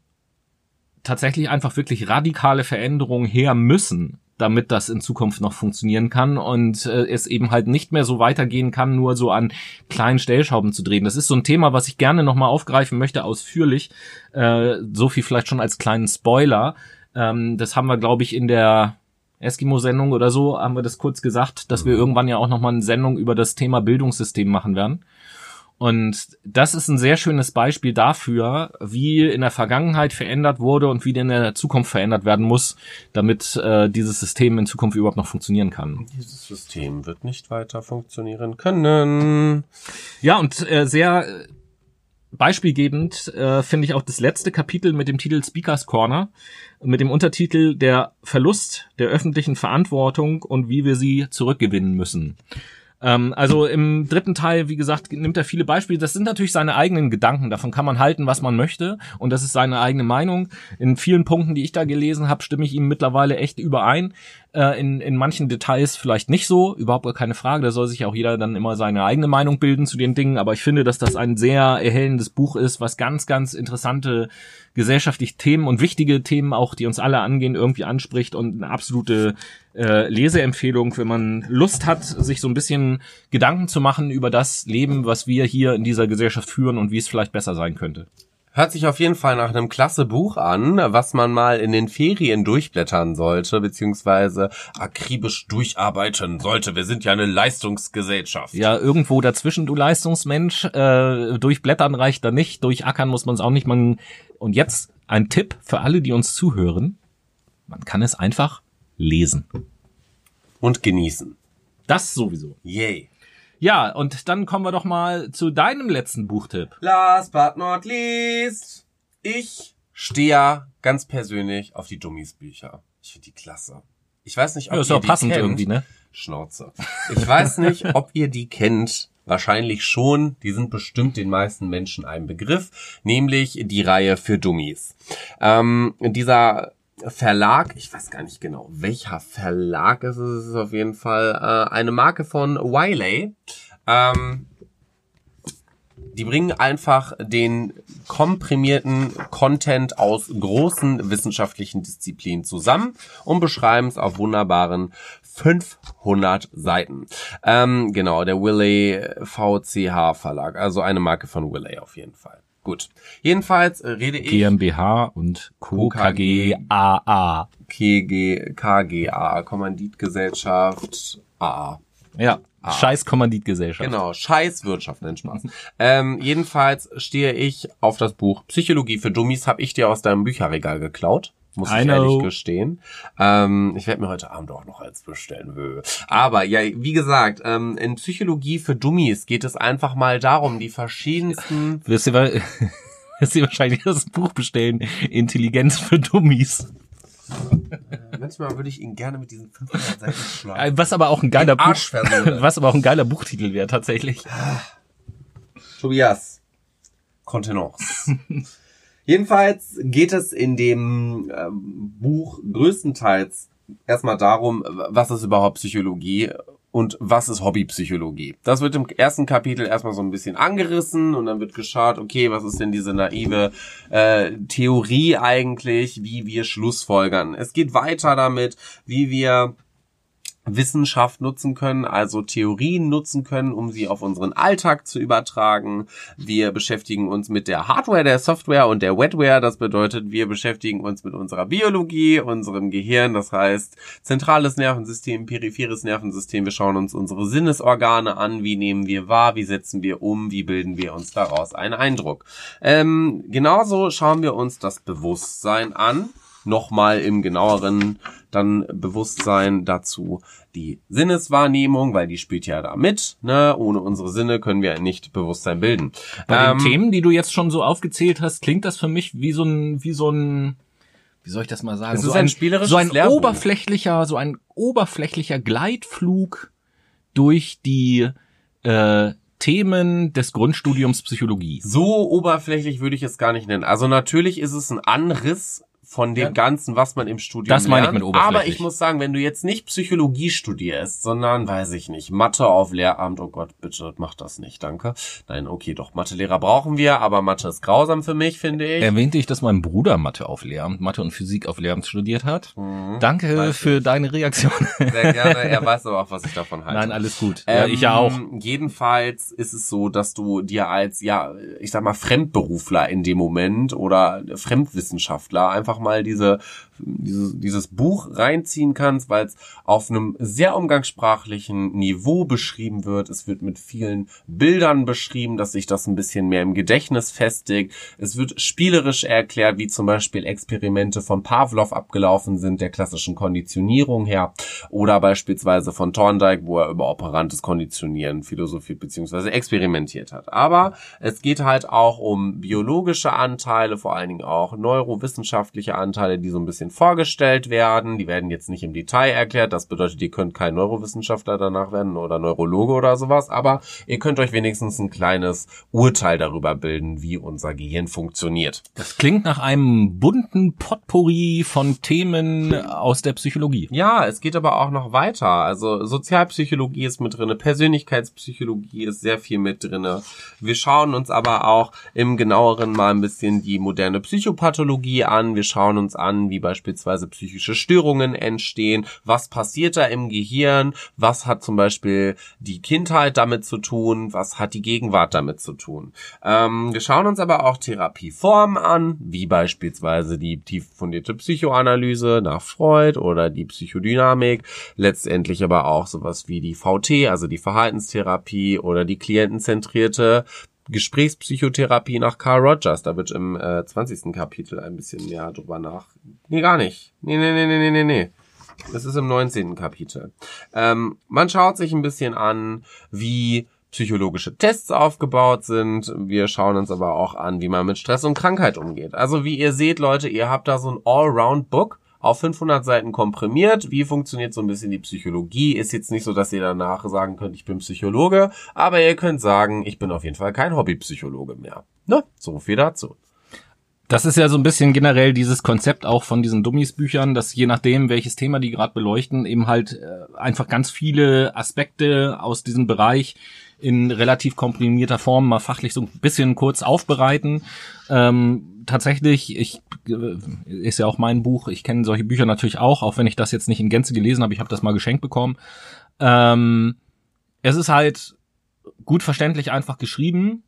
tatsächlich einfach wirklich radikale Veränderungen her müssen, damit das in Zukunft noch funktionieren kann und äh, es eben halt nicht mehr so weitergehen kann, nur so an kleinen Stellschrauben zu drehen. Das ist so ein Thema, was ich gerne nochmal aufgreifen möchte, ausführlich. Äh, so viel vielleicht schon als kleinen Spoiler. Ähm, das haben wir, glaube ich, in der Eskimo-Sendung oder so, haben wir das kurz gesagt, dass wir irgendwann ja auch nochmal eine Sendung über das Thema Bildungssystem machen werden. Und das ist ein sehr schönes Beispiel dafür, wie in der Vergangenheit verändert wurde und wie in der Zukunft verändert werden muss, damit äh, dieses System in Zukunft überhaupt noch funktionieren kann. Dieses System wird nicht weiter funktionieren können. Ja, und äh, sehr beispielgebend äh, finde ich auch das letzte Kapitel mit dem Titel Speakers Corner, mit dem Untertitel Der Verlust der öffentlichen Verantwortung und wie wir sie zurückgewinnen müssen. Ähm, also im dritten Teil, wie gesagt, nimmt er viele Beispiele. Das sind natürlich seine eigenen Gedanken. Davon kann man halten, was man möchte. Und das ist seine eigene Meinung. In vielen Punkten, die ich da gelesen habe, stimme ich ihm mittlerweile echt überein. Äh, in, in manchen Details vielleicht nicht so, überhaupt keine Frage. Da soll sich auch jeder dann immer seine eigene Meinung bilden zu den Dingen. Aber ich finde, dass das ein sehr erhellendes Buch ist, was ganz, ganz interessante gesellschaftliche Themen und wichtige Themen auch, die uns alle angehen, irgendwie anspricht und eine absolute äh, Leseempfehlung, wenn man Lust hat, sich so ein bisschen Gedanken zu machen über das Leben, was wir hier in dieser Gesellschaft führen und wie es vielleicht besser sein könnte. Hört sich auf jeden Fall nach einem klasse Buch an, was man mal in den Ferien durchblättern sollte, beziehungsweise akribisch durcharbeiten sollte. Wir sind ja eine Leistungsgesellschaft. Ja, irgendwo dazwischen, du Leistungsmensch. Äh, durchblättern reicht da nicht, durchackern muss man es auch nicht. Man Und jetzt ein Tipp für alle, die uns zuhören. Man kann es einfach lesen. Und genießen. Das sowieso. Yay. Ja, und dann kommen wir doch mal zu deinem letzten Buchtipp. Last but not least. Ich stehe ja ganz persönlich auf die Dummies-Bücher. Ich finde die klasse. Ich weiß nicht, ob Ja, ist ihr auch die passend kennt. irgendwie, ne? Schnauze. Ich weiß nicht, ob ihr die kennt. Wahrscheinlich schon. Die sind bestimmt den meisten Menschen ein Begriff, nämlich die Reihe für Dummies. Ähm, dieser Verlag, ich weiß gar nicht genau, welcher Verlag es ist, es ist auf jeden Fall äh, eine Marke von Wiley. Ähm, die bringen einfach den komprimierten Content aus großen wissenschaftlichen Disziplinen zusammen und beschreiben es auf wunderbaren 500 Seiten. Ähm, genau, der Willey VCH Verlag, also eine Marke von Willey auf jeden Fall. Gut. Jedenfalls äh, rede ich GmbH und Co. KG AA. KG, KGA, Kommanditgesellschaft AA. Ja, scheiß Kommanditgesellschaft. Genau, scheiß Wirtschaft, nennt Spaß. ähm, jedenfalls stehe ich auf das Buch Psychologie für Dummies, habe ich dir aus deinem Bücherregal geklaut. Muss I ich ehrlich know. gestehen. Ähm, ich werde mir heute Abend auch noch eins bestellen. Wö. Aber ja, wie gesagt, ähm, in Psychologie für Dummies geht es einfach mal darum, die verschiedensten Wirst du, wirst du wahrscheinlich das Buch bestellen. Intelligenz für Dummies. Manchmal würde ich ihn gerne mit diesen 500 Seiten Äh, schlagen. Was aber auch ein geiler Buch, was aber auch ein geiler Buchtitel wäre tatsächlich. Tobias. Kontenance. Jedenfalls geht es in dem ähm, Buch größtenteils erstmal darum, was ist überhaupt Psychologie und was ist Hobbypsychologie. Das wird im ersten Kapitel erstmal so ein bisschen angerissen und dann wird geschaut, okay, was ist denn diese naive äh, Theorie eigentlich, wie wir Schlussfolgern. Es geht weiter damit, wie wir Wissenschaft nutzen können, also Theorien nutzen können, um sie auf unseren Alltag zu übertragen. Wir beschäftigen uns mit der Hardware, der Software und der Wetware. Das bedeutet, wir beschäftigen uns mit unserer Biologie, unserem Gehirn, das heißt zentrales Nervensystem, peripheres Nervensystem. Wir schauen uns unsere Sinnesorgane an, wie nehmen wir wahr, wie setzen wir um, wie bilden wir uns daraus einen Eindruck. Ähm, genauso schauen wir uns das Bewusstsein an nochmal im genaueren dann Bewusstsein dazu die Sinneswahrnehmung, weil die spielt ja da mit. Ne? Ohne unsere Sinne können wir nicht Bewusstsein bilden. Bei Ähm, den Themen, die du jetzt schon so aufgezählt hast, klingt das für mich wie so ein, wie so ein, wie soll ich das mal sagen? So ein spielerisches so ein Lehrbuch. oberflächlicher, so ein oberflächlicher Gleitflug durch die äh, Themen des Grundstudiums Psychologie. So oberflächlich würde ich es gar nicht nennen. Also natürlich ist es ein Anriss von dem Ja. Ganzen, was man im Studium Das meine ich mit oberflächlich. Aber ich muss sagen, wenn du jetzt nicht Psychologie studierst, sondern, weiß ich nicht, Mathe auf Lehramt, oh Gott, bitte mach das nicht, danke. Nein, okay, doch, Mathelehrer brauchen wir, aber Mathe ist grausam für mich, finde ich. Erwähnte ich, dass mein Bruder Mathe auf Lehramt, Mathe und Physik auf Lehramt studiert hat? Mhm. Danke für deine Reaktion. Sehr gerne, er weiß aber auch, was ich davon halte. Nein, alles gut. ja, Ähm, ich ja auch. Jedenfalls ist es so, dass du dir als, ja, ich sag mal, Fremdberufler in dem Moment oder Fremdwissenschaftler einfach mal diese, dieses, dieses Buch reinziehen kannst, weil es auf einem sehr umgangssprachlichen Niveau beschrieben wird. Es wird mit vielen Bildern beschrieben, dass sich das ein bisschen mehr im Gedächtnis festigt. Es wird spielerisch erklärt, wie zum Beispiel Experimente von Pavlov abgelaufen sind, der klassischen Konditionierung her. Oder beispielsweise von Thorndike, wo er über operantes Konditionieren philosophiert bzw. experimentiert hat. Aber es geht halt auch um biologische Anteile, vor allen Dingen auch neurowissenschaftliche Anteile, die so ein bisschen vorgestellt werden. Die werden jetzt nicht im Detail erklärt. Das bedeutet, ihr könnt kein Neurowissenschaftler danach werden oder Neurologe oder sowas. Aber ihr könnt euch wenigstens ein kleines Urteil darüber bilden, wie unser Gehirn funktioniert. Das klingt nach einem bunten Potpourri von Themen aus der Psychologie. Ja, es geht aber auch noch weiter. Also Sozialpsychologie ist mit drinne, Persönlichkeitspsychologie ist sehr viel mit drinne. Wir schauen uns aber auch im genaueren mal ein bisschen die moderne Psychopathologie an. Wir schauen uns an, wie beispielsweise psychische Störungen entstehen. Was passiert da im Gehirn? Was hat zum Beispiel die Kindheit damit zu tun? Was hat die Gegenwart damit zu tun? Ähm, wir schauen uns aber auch Therapieformen an, wie beispielsweise die tief fundierte Psychoanalyse nach Freud oder die Psychodynamik, letztendlich aber auch sowas wie die VT, also die Verhaltenstherapie oder die klientenzentrierte Gesprächspsychotherapie nach Carl Rogers. Da wird im äh, 20. Kapitel ein bisschen mehr drüber nach. Nee, gar nicht. Nee, nee, nee, nee, nee, nee, nee. Das ist im 19. Kapitel. Ähm, man schaut sich ein bisschen an, wie psychologische Tests aufgebaut sind. Wir schauen uns aber auch an, wie man mit Stress und Krankheit umgeht. Also wie ihr seht, Leute, ihr habt da so ein Allround-Book auf 500 Seiten komprimiert. Wie funktioniert so ein bisschen die Psychologie? Ist jetzt nicht so, dass ihr danach sagen könnt, ich bin Psychologe, aber ihr könnt sagen, ich bin auf jeden Fall kein Hobbypsychologe mehr. Ne? So viel dazu. Das ist ja so ein bisschen generell dieses Konzept auch von diesen Dummies-Büchern, dass je nachdem, welches Thema die gerade beleuchten, eben halt äh, einfach ganz viele Aspekte aus diesem Bereich in relativ komprimierter Form mal fachlich so ein bisschen kurz aufbereiten. Ähm, tatsächlich, ich äh, ist ja auch mein Buch, ich kenne solche Bücher natürlich auch, auch wenn ich das jetzt nicht in Gänze gelesen habe, ich habe das mal geschenkt bekommen. Ähm, es ist halt gut verständlich einfach geschrieben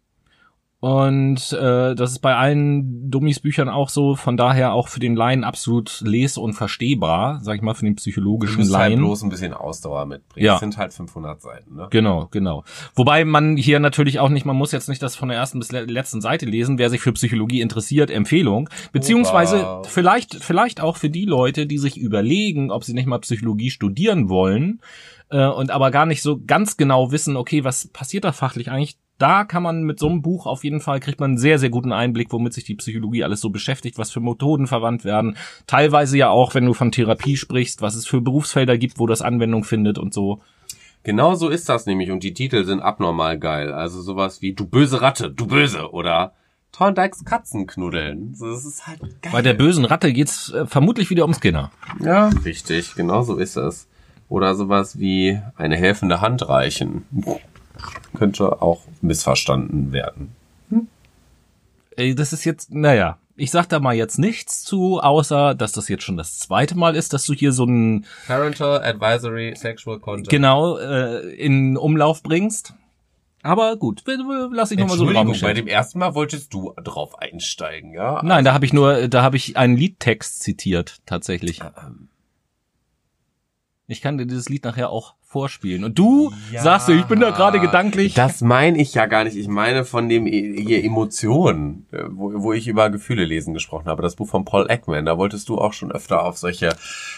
und äh, das ist bei allen Dummies-Büchern auch so, von daher auch für den Laien absolut les- und verstehbar, sag ich mal, für den Du psychologischen halt Laien. bloß ein bisschen Ausdauer mitbringen. Ja. Es sind halt 500 Seiten, ne? Genau, genau. Wobei man hier natürlich auch nicht, man muss jetzt nicht das von der ersten bis le- letzten Seite lesen. Wer sich für Psychologie interessiert, Empfehlung. Beziehungsweise Opa. vielleicht, vielleicht auch für die Leute, die sich überlegen, ob sie nicht mal Psychologie studieren wollen äh, und aber gar nicht so ganz genau wissen, okay, was passiert da fachlich eigentlich? Da kann man mit so einem Buch auf jeden Fall kriegt man einen sehr, sehr guten Einblick, womit sich die Psychologie alles so beschäftigt, was für Methoden verwandt werden. Teilweise ja auch, wenn du von Therapie sprichst, was es für Berufsfelder gibt, wo das Anwendung findet und so. Genau so ist das nämlich und die Titel sind abnormal geil. Also sowas wie Du böse Ratte, du böse oder Thorndikes Katzen knuddeln. So, Das ist halt geil. Bei der bösen Ratte geht's äh, vermutlich wieder ums Skinner. ja, richtig, genau so ist es. Oder sowas wie eine helfende Hand reichen. Könnte auch missverstanden werden. Ey, das ist jetzt, naja, ich sag da mal jetzt nichts zu, außer dass das jetzt schon das zweite Mal ist, dass du hier so ein Parental Advisory Sexual Content. genau äh, in Umlauf bringst. Aber gut, lass ich nochmal so einen Raum Entschuldigung, bei dem ersten Mal wolltest du drauf einsteigen, ja? Nein, da habe ich nur, da habe ich einen Liedtext zitiert, tatsächlich. Ähm, Ich kann dir dieses Lied nachher auch vorspielen. Und du Ja. sagst, ich bin da gerade gedanklich. Das meine ich ja gar nicht. Ich meine von dem e- hier Emotionen, äh, wo, wo ich über Gefühle lesen gesprochen habe. Das Buch von Paul Ekman. Da wolltest du auch schon öfter auf solche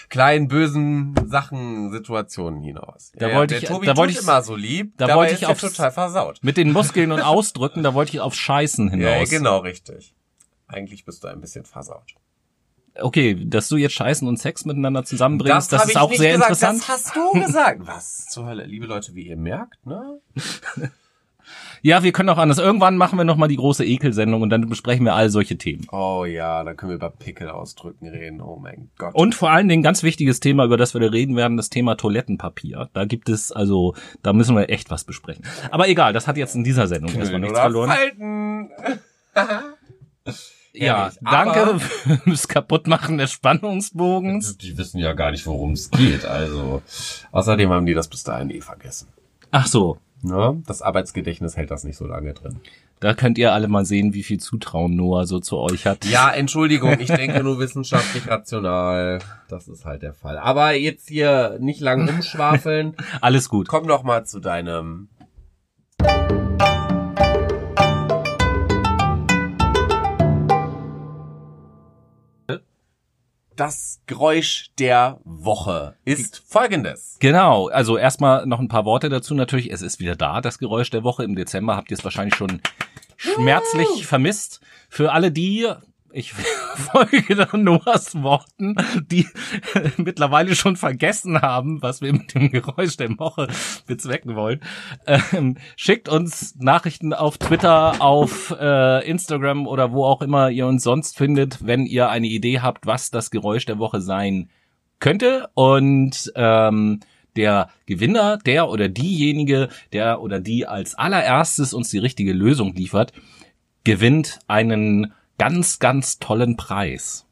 kleinen bösen Sachen, Situationen hinaus. Da wollte der ich- Tobi da wollte ich- immer so lieb. da dabei wollte ich aufs- total versaut. Mit den Muskeln und Ausdrücken, da wollte ich auf Scheißen Ja, hinaus. genau richtig. Eigentlich bist du ein bisschen versaut. Okay, dass du jetzt Scheißen und Sex miteinander zusammenbringst, das, hab ist auch sehr gesagt, interessant. Das hast du gesagt. Was zur Hölle, liebe Leute, wie ihr merkt, ne? Ja, wir können auch anders. Irgendwann machen wir nochmal die große Ekelsendung und dann besprechen wir all solche Themen. Oh ja, dann können wir über Pickel ausdrücken reden. Oh mein Gott. Und vor allen Dingen ganz wichtiges Thema, über das wir da reden werden, das Thema Toilettenpapier. Da gibt es also, da müssen wir echt was besprechen. Aber egal, das hat jetzt in dieser Sendung erstmal nichts verloren. Falten. Ja, danke fürs Kaputtmachen des Spannungsbogens. Die wissen ja gar nicht, worum es geht. Also außerdem haben die das bis dahin eh vergessen. Ach so, Ne? Das Arbeitsgedächtnis hält das nicht so lange drin. da könnt ihr alle mal sehen, wie viel Zutrauen Noah so zu euch hat. Ja, Entschuldigung, ich denke nur wissenschaftlich rational. Das ist halt der Fall. Aber jetzt hier nicht lang umschwafeln. Alles gut. Komm doch mal zu deinem. Das Geräusch der Woche ist folgendes. Genau, also erstmal noch ein paar Worte dazu natürlich. Es ist wieder da, das Geräusch der Woche. Im Dezember habt ihr es wahrscheinlich schon schmerzlich vermisst. Für alle die, ich folge da Noahs Worten, die mittlerweile schon vergessen haben, was wir mit dem Geräusch der Woche bezwecken wollen, ähm, schickt uns Nachrichten auf Twitter, auf äh, Instagram oder wo auch immer ihr uns sonst findet, wenn ihr eine Idee habt, was das Geräusch der Woche sein könnte. Und ähm, der Gewinner, der oder diejenige, der oder die als allererstes uns die richtige Lösung liefert, gewinnt einen ganz, ganz tollen Preis.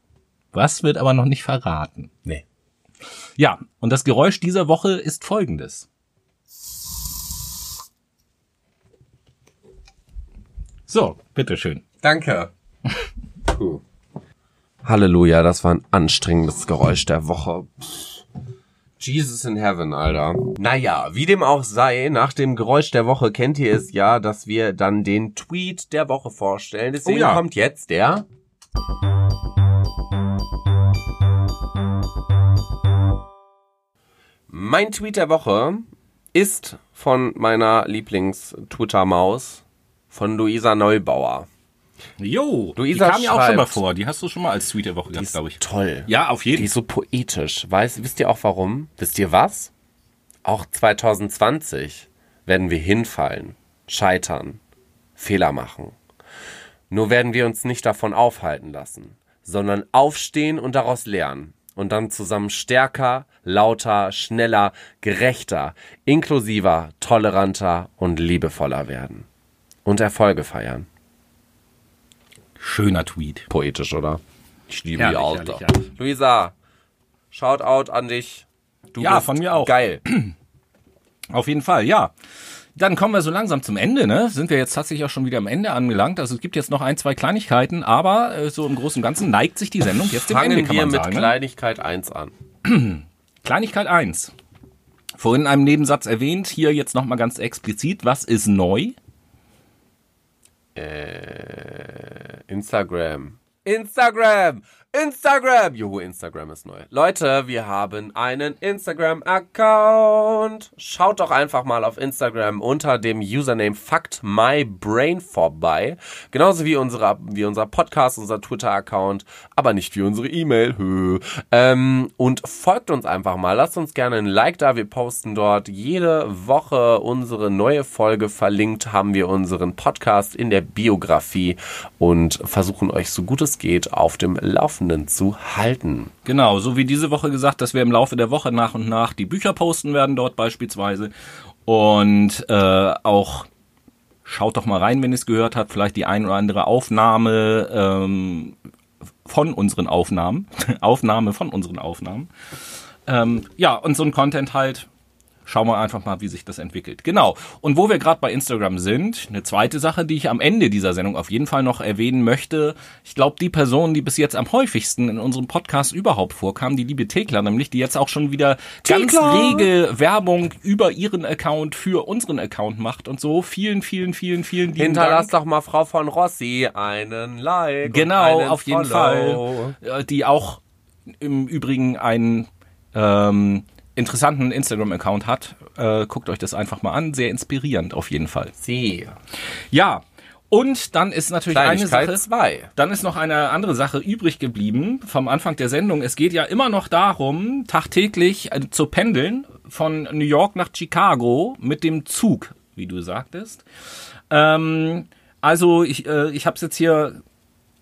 Was wird aber noch nicht verraten. Nee. Ja, und das Geräusch dieser Woche ist folgendes. So, bitteschön. Danke. Puh. Halleluja, das war ein anstrengendes Geräusch der Woche. Jesus in Heaven, Alter. Naja, wie dem auch sei, nach dem Geräusch der Woche kennt ihr es ja, dass wir dann den Tweet der Woche vorstellen. Deswegen Oh ja. kommt jetzt der. Mein Tweet der Woche ist von meiner Lieblings-Twitter-Maus, von Luisa Neubauer. Jo, Luisa die kam ja auch schon mal vor. Die hast du schon mal als Tweet der Woche gehabt, glaube ich. Toll. Ja, auf jeden Die ist so poetisch. Weiß, wisst ihr auch warum? Wisst ihr was? Auch 2020 werden wir hinfallen, scheitern, Fehler machen. Nur werden wir uns nicht davon aufhalten lassen, sondern aufstehen und daraus lernen und dann zusammen stärker, lauter, schneller, gerechter, inklusiver, toleranter und liebevoller werden. Und Erfolge feiern. Schöner Tweet. Poetisch, oder? Ich liebe Herrlich, die Alter. herrlich. Luisa, Shoutout an dich. Du Ja, bist von mir auch. Geil. Auf jeden Fall, ja. Dann kommen wir so langsam zum Ende, ne? Sind wir jetzt tatsächlich auch schon wieder am Ende angelangt. Also es gibt jetzt noch ein, zwei Kleinigkeiten, aber äh, so im Großen und Ganzen neigt sich die Sendung jetzt dem Ende, kann wir man mit sagen. Ne? Kleinigkeit 1 an. Kleinigkeit eins. Vorhin in einem Nebensatz erwähnt, hier jetzt nochmal ganz explizit, was ist neu? Instagram. Instagram! Instagram! Juhu, Instagram ist neu. Leute, wir haben einen Instagram-Account. Schaut doch einfach mal auf Instagram unter dem Username FuckedMyBrain vorbei. Genauso wie, unsere, wie unser Podcast, unser Twitter-Account, aber nicht wie unsere E-Mail. Ähm, und folgt uns einfach mal. Lasst uns gerne ein Like da. Wir posten dort jede Woche unsere neue Folge. Verlinkt haben wir unseren Podcast in der Biografie und versuchen euch so gut es geht auf dem Laufenden zu halten. Genau, so wie diese Woche gesagt, dass wir im Laufe der Woche nach und nach die Bücher posten werden dort beispielsweise. Und äh, auch schaut doch mal rein, wenn ihr es gehört habt, vielleicht die ein oder andere Aufnahme ähm, von unseren Aufnahmen. Aufnahme von unseren Aufnahmen. Ähm, ja, und so ein Content halt schauen wir einfach mal, wie sich das entwickelt. Genau. Und wo wir gerade bei Instagram sind, eine zweite Sache, die ich am Ende dieser Sendung auf jeden Fall noch erwähnen möchte. Ich glaube, die Person, die bis jetzt am häufigsten in unserem Podcast überhaupt vorkam, die liebe Thekla, nämlich, die jetzt auch schon wieder ganz rege Werbung über ihren Account für unseren Account macht und so. Vielen, vielen, vielen, vielen lieben Hinterlass Dank. doch mal Frau von Rossi einen Like. Genau, einen auf jeden Follow. Fall. Äh, Die auch im Übrigen einen ähm, interessanten Instagram-Account hat. Äh, guckt euch das einfach mal an. Sehr inspirierend auf jeden Fall. Sie. Ja, und dann ist natürlich eine Sache. zwei. Dann ist noch eine andere Sache übrig geblieben vom Anfang der Sendung. Es geht ja immer noch darum, tagtäglich äh, zu pendeln von New York nach Chicago mit dem Zug, wie du sagtest. Ähm, also ich, äh, ich habe es jetzt hier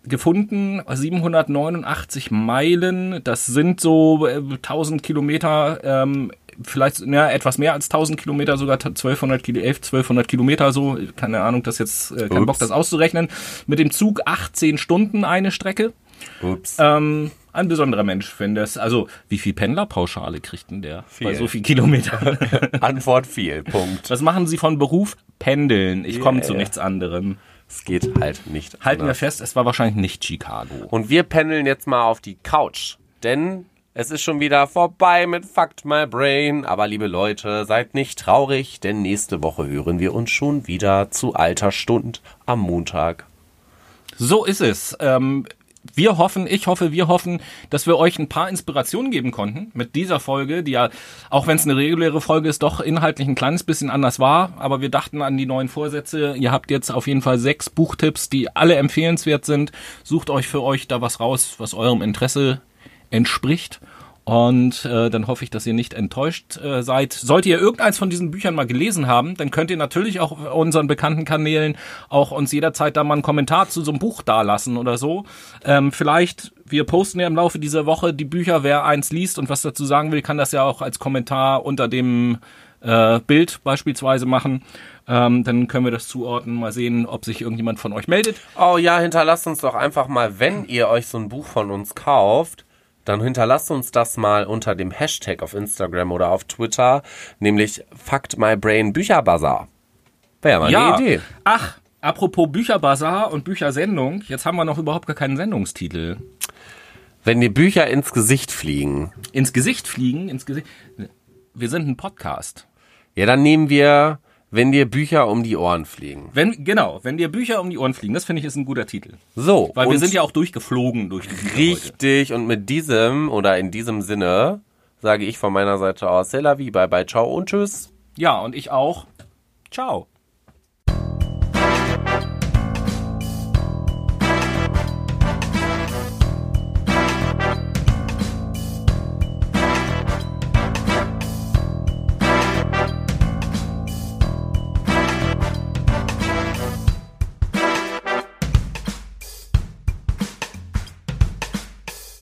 gefunden, 789 Meilen, das sind so äh, 1000 Kilometer, ähm, vielleicht ja, etwas mehr als 1000 Kilometer, sogar 1200, Kilo, 11, 1200 Kilometer so, keine Ahnung, das jetzt, äh, kein Ups. Bock, das auszurechnen. Mit dem Zug 18 Stunden eine Strecke. Ups. Ähm, ein besonderer Mensch, wenn das, also wie viel Pendlerpauschale kriegt denn der bei Viel. so viel Kilometer? Antwort viel. Punkt. Was machen Sie von Beruf? Pendeln. Ich komme Yeah. zu nichts anderem. Es geht halt nicht. Halten wir anders. fest, es war wahrscheinlich nicht Chicago. Und wir pendeln jetzt mal auf die Couch. Denn es ist schon wieder vorbei mit Fucked My Brain. Aber liebe Leute, seid nicht traurig, denn nächste Woche hören wir uns schon wieder zu alter Stund am Montag. So ist es. Ähm, wir hoffen, ich hoffe, wir hoffen, dass wir euch ein paar Inspirationen geben konnten mit dieser Folge, die ja, auch wenn es eine reguläre Folge ist, doch inhaltlich ein kleines bisschen anders war. Aber wir dachten an die neuen Vorsätze. Ihr habt jetzt auf jeden Fall sechs Buchtipps, die alle empfehlenswert sind. Sucht euch für euch da was raus, was eurem Interesse entspricht. Und äh, dann hoffe ich, dass ihr nicht enttäuscht äh, seid. Sollt ihr irgendeins von diesen Büchern mal gelesen haben, dann könnt ihr natürlich auch unseren bekannten Kanälen auch uns jederzeit da mal einen Kommentar zu so einem Buch dalassen oder so. Ähm, vielleicht, wir posten ja im Laufe dieser Woche die Bücher, wer eins liest und was dazu sagen will, kann das ja auch als Kommentar unter dem äh, Bild beispielsweise machen. Ähm, dann können wir das zuordnen, mal sehen, ob sich irgendjemand von euch meldet. Oh ja, hinterlasst uns doch einfach mal, wenn ihr euch so ein Buch von uns kauft, dann hinterlasst uns das mal unter dem Hashtag auf Instagram oder auf Twitter, nämlich Fucked My Brain Bücherbazar. Wäre mal ja. eine Idee. Ach, apropos Bücherbazar und Büchersendung, jetzt haben wir noch überhaupt gar keinen Sendungstitel. Wenn dir Bücher ins Gesicht fliegen, Ins Gesicht fliegen, ins Gesicht. Wir sind ein Podcast. ja, dann nehmen wir, wenn dir Bücher um die Ohren fliegen. Wenn, genau, wenn dir Bücher um die Ohren fliegen, das finde ich ist ein guter Titel. So, Weil wir sind ja auch durchgeflogen durch die Bücher heute. richtig und mit diesem oder in diesem Sinne sage ich von meiner Seite aus, c'est la vie, bye bye, ciao und tschüss. Ja, und ich auch. Ciao.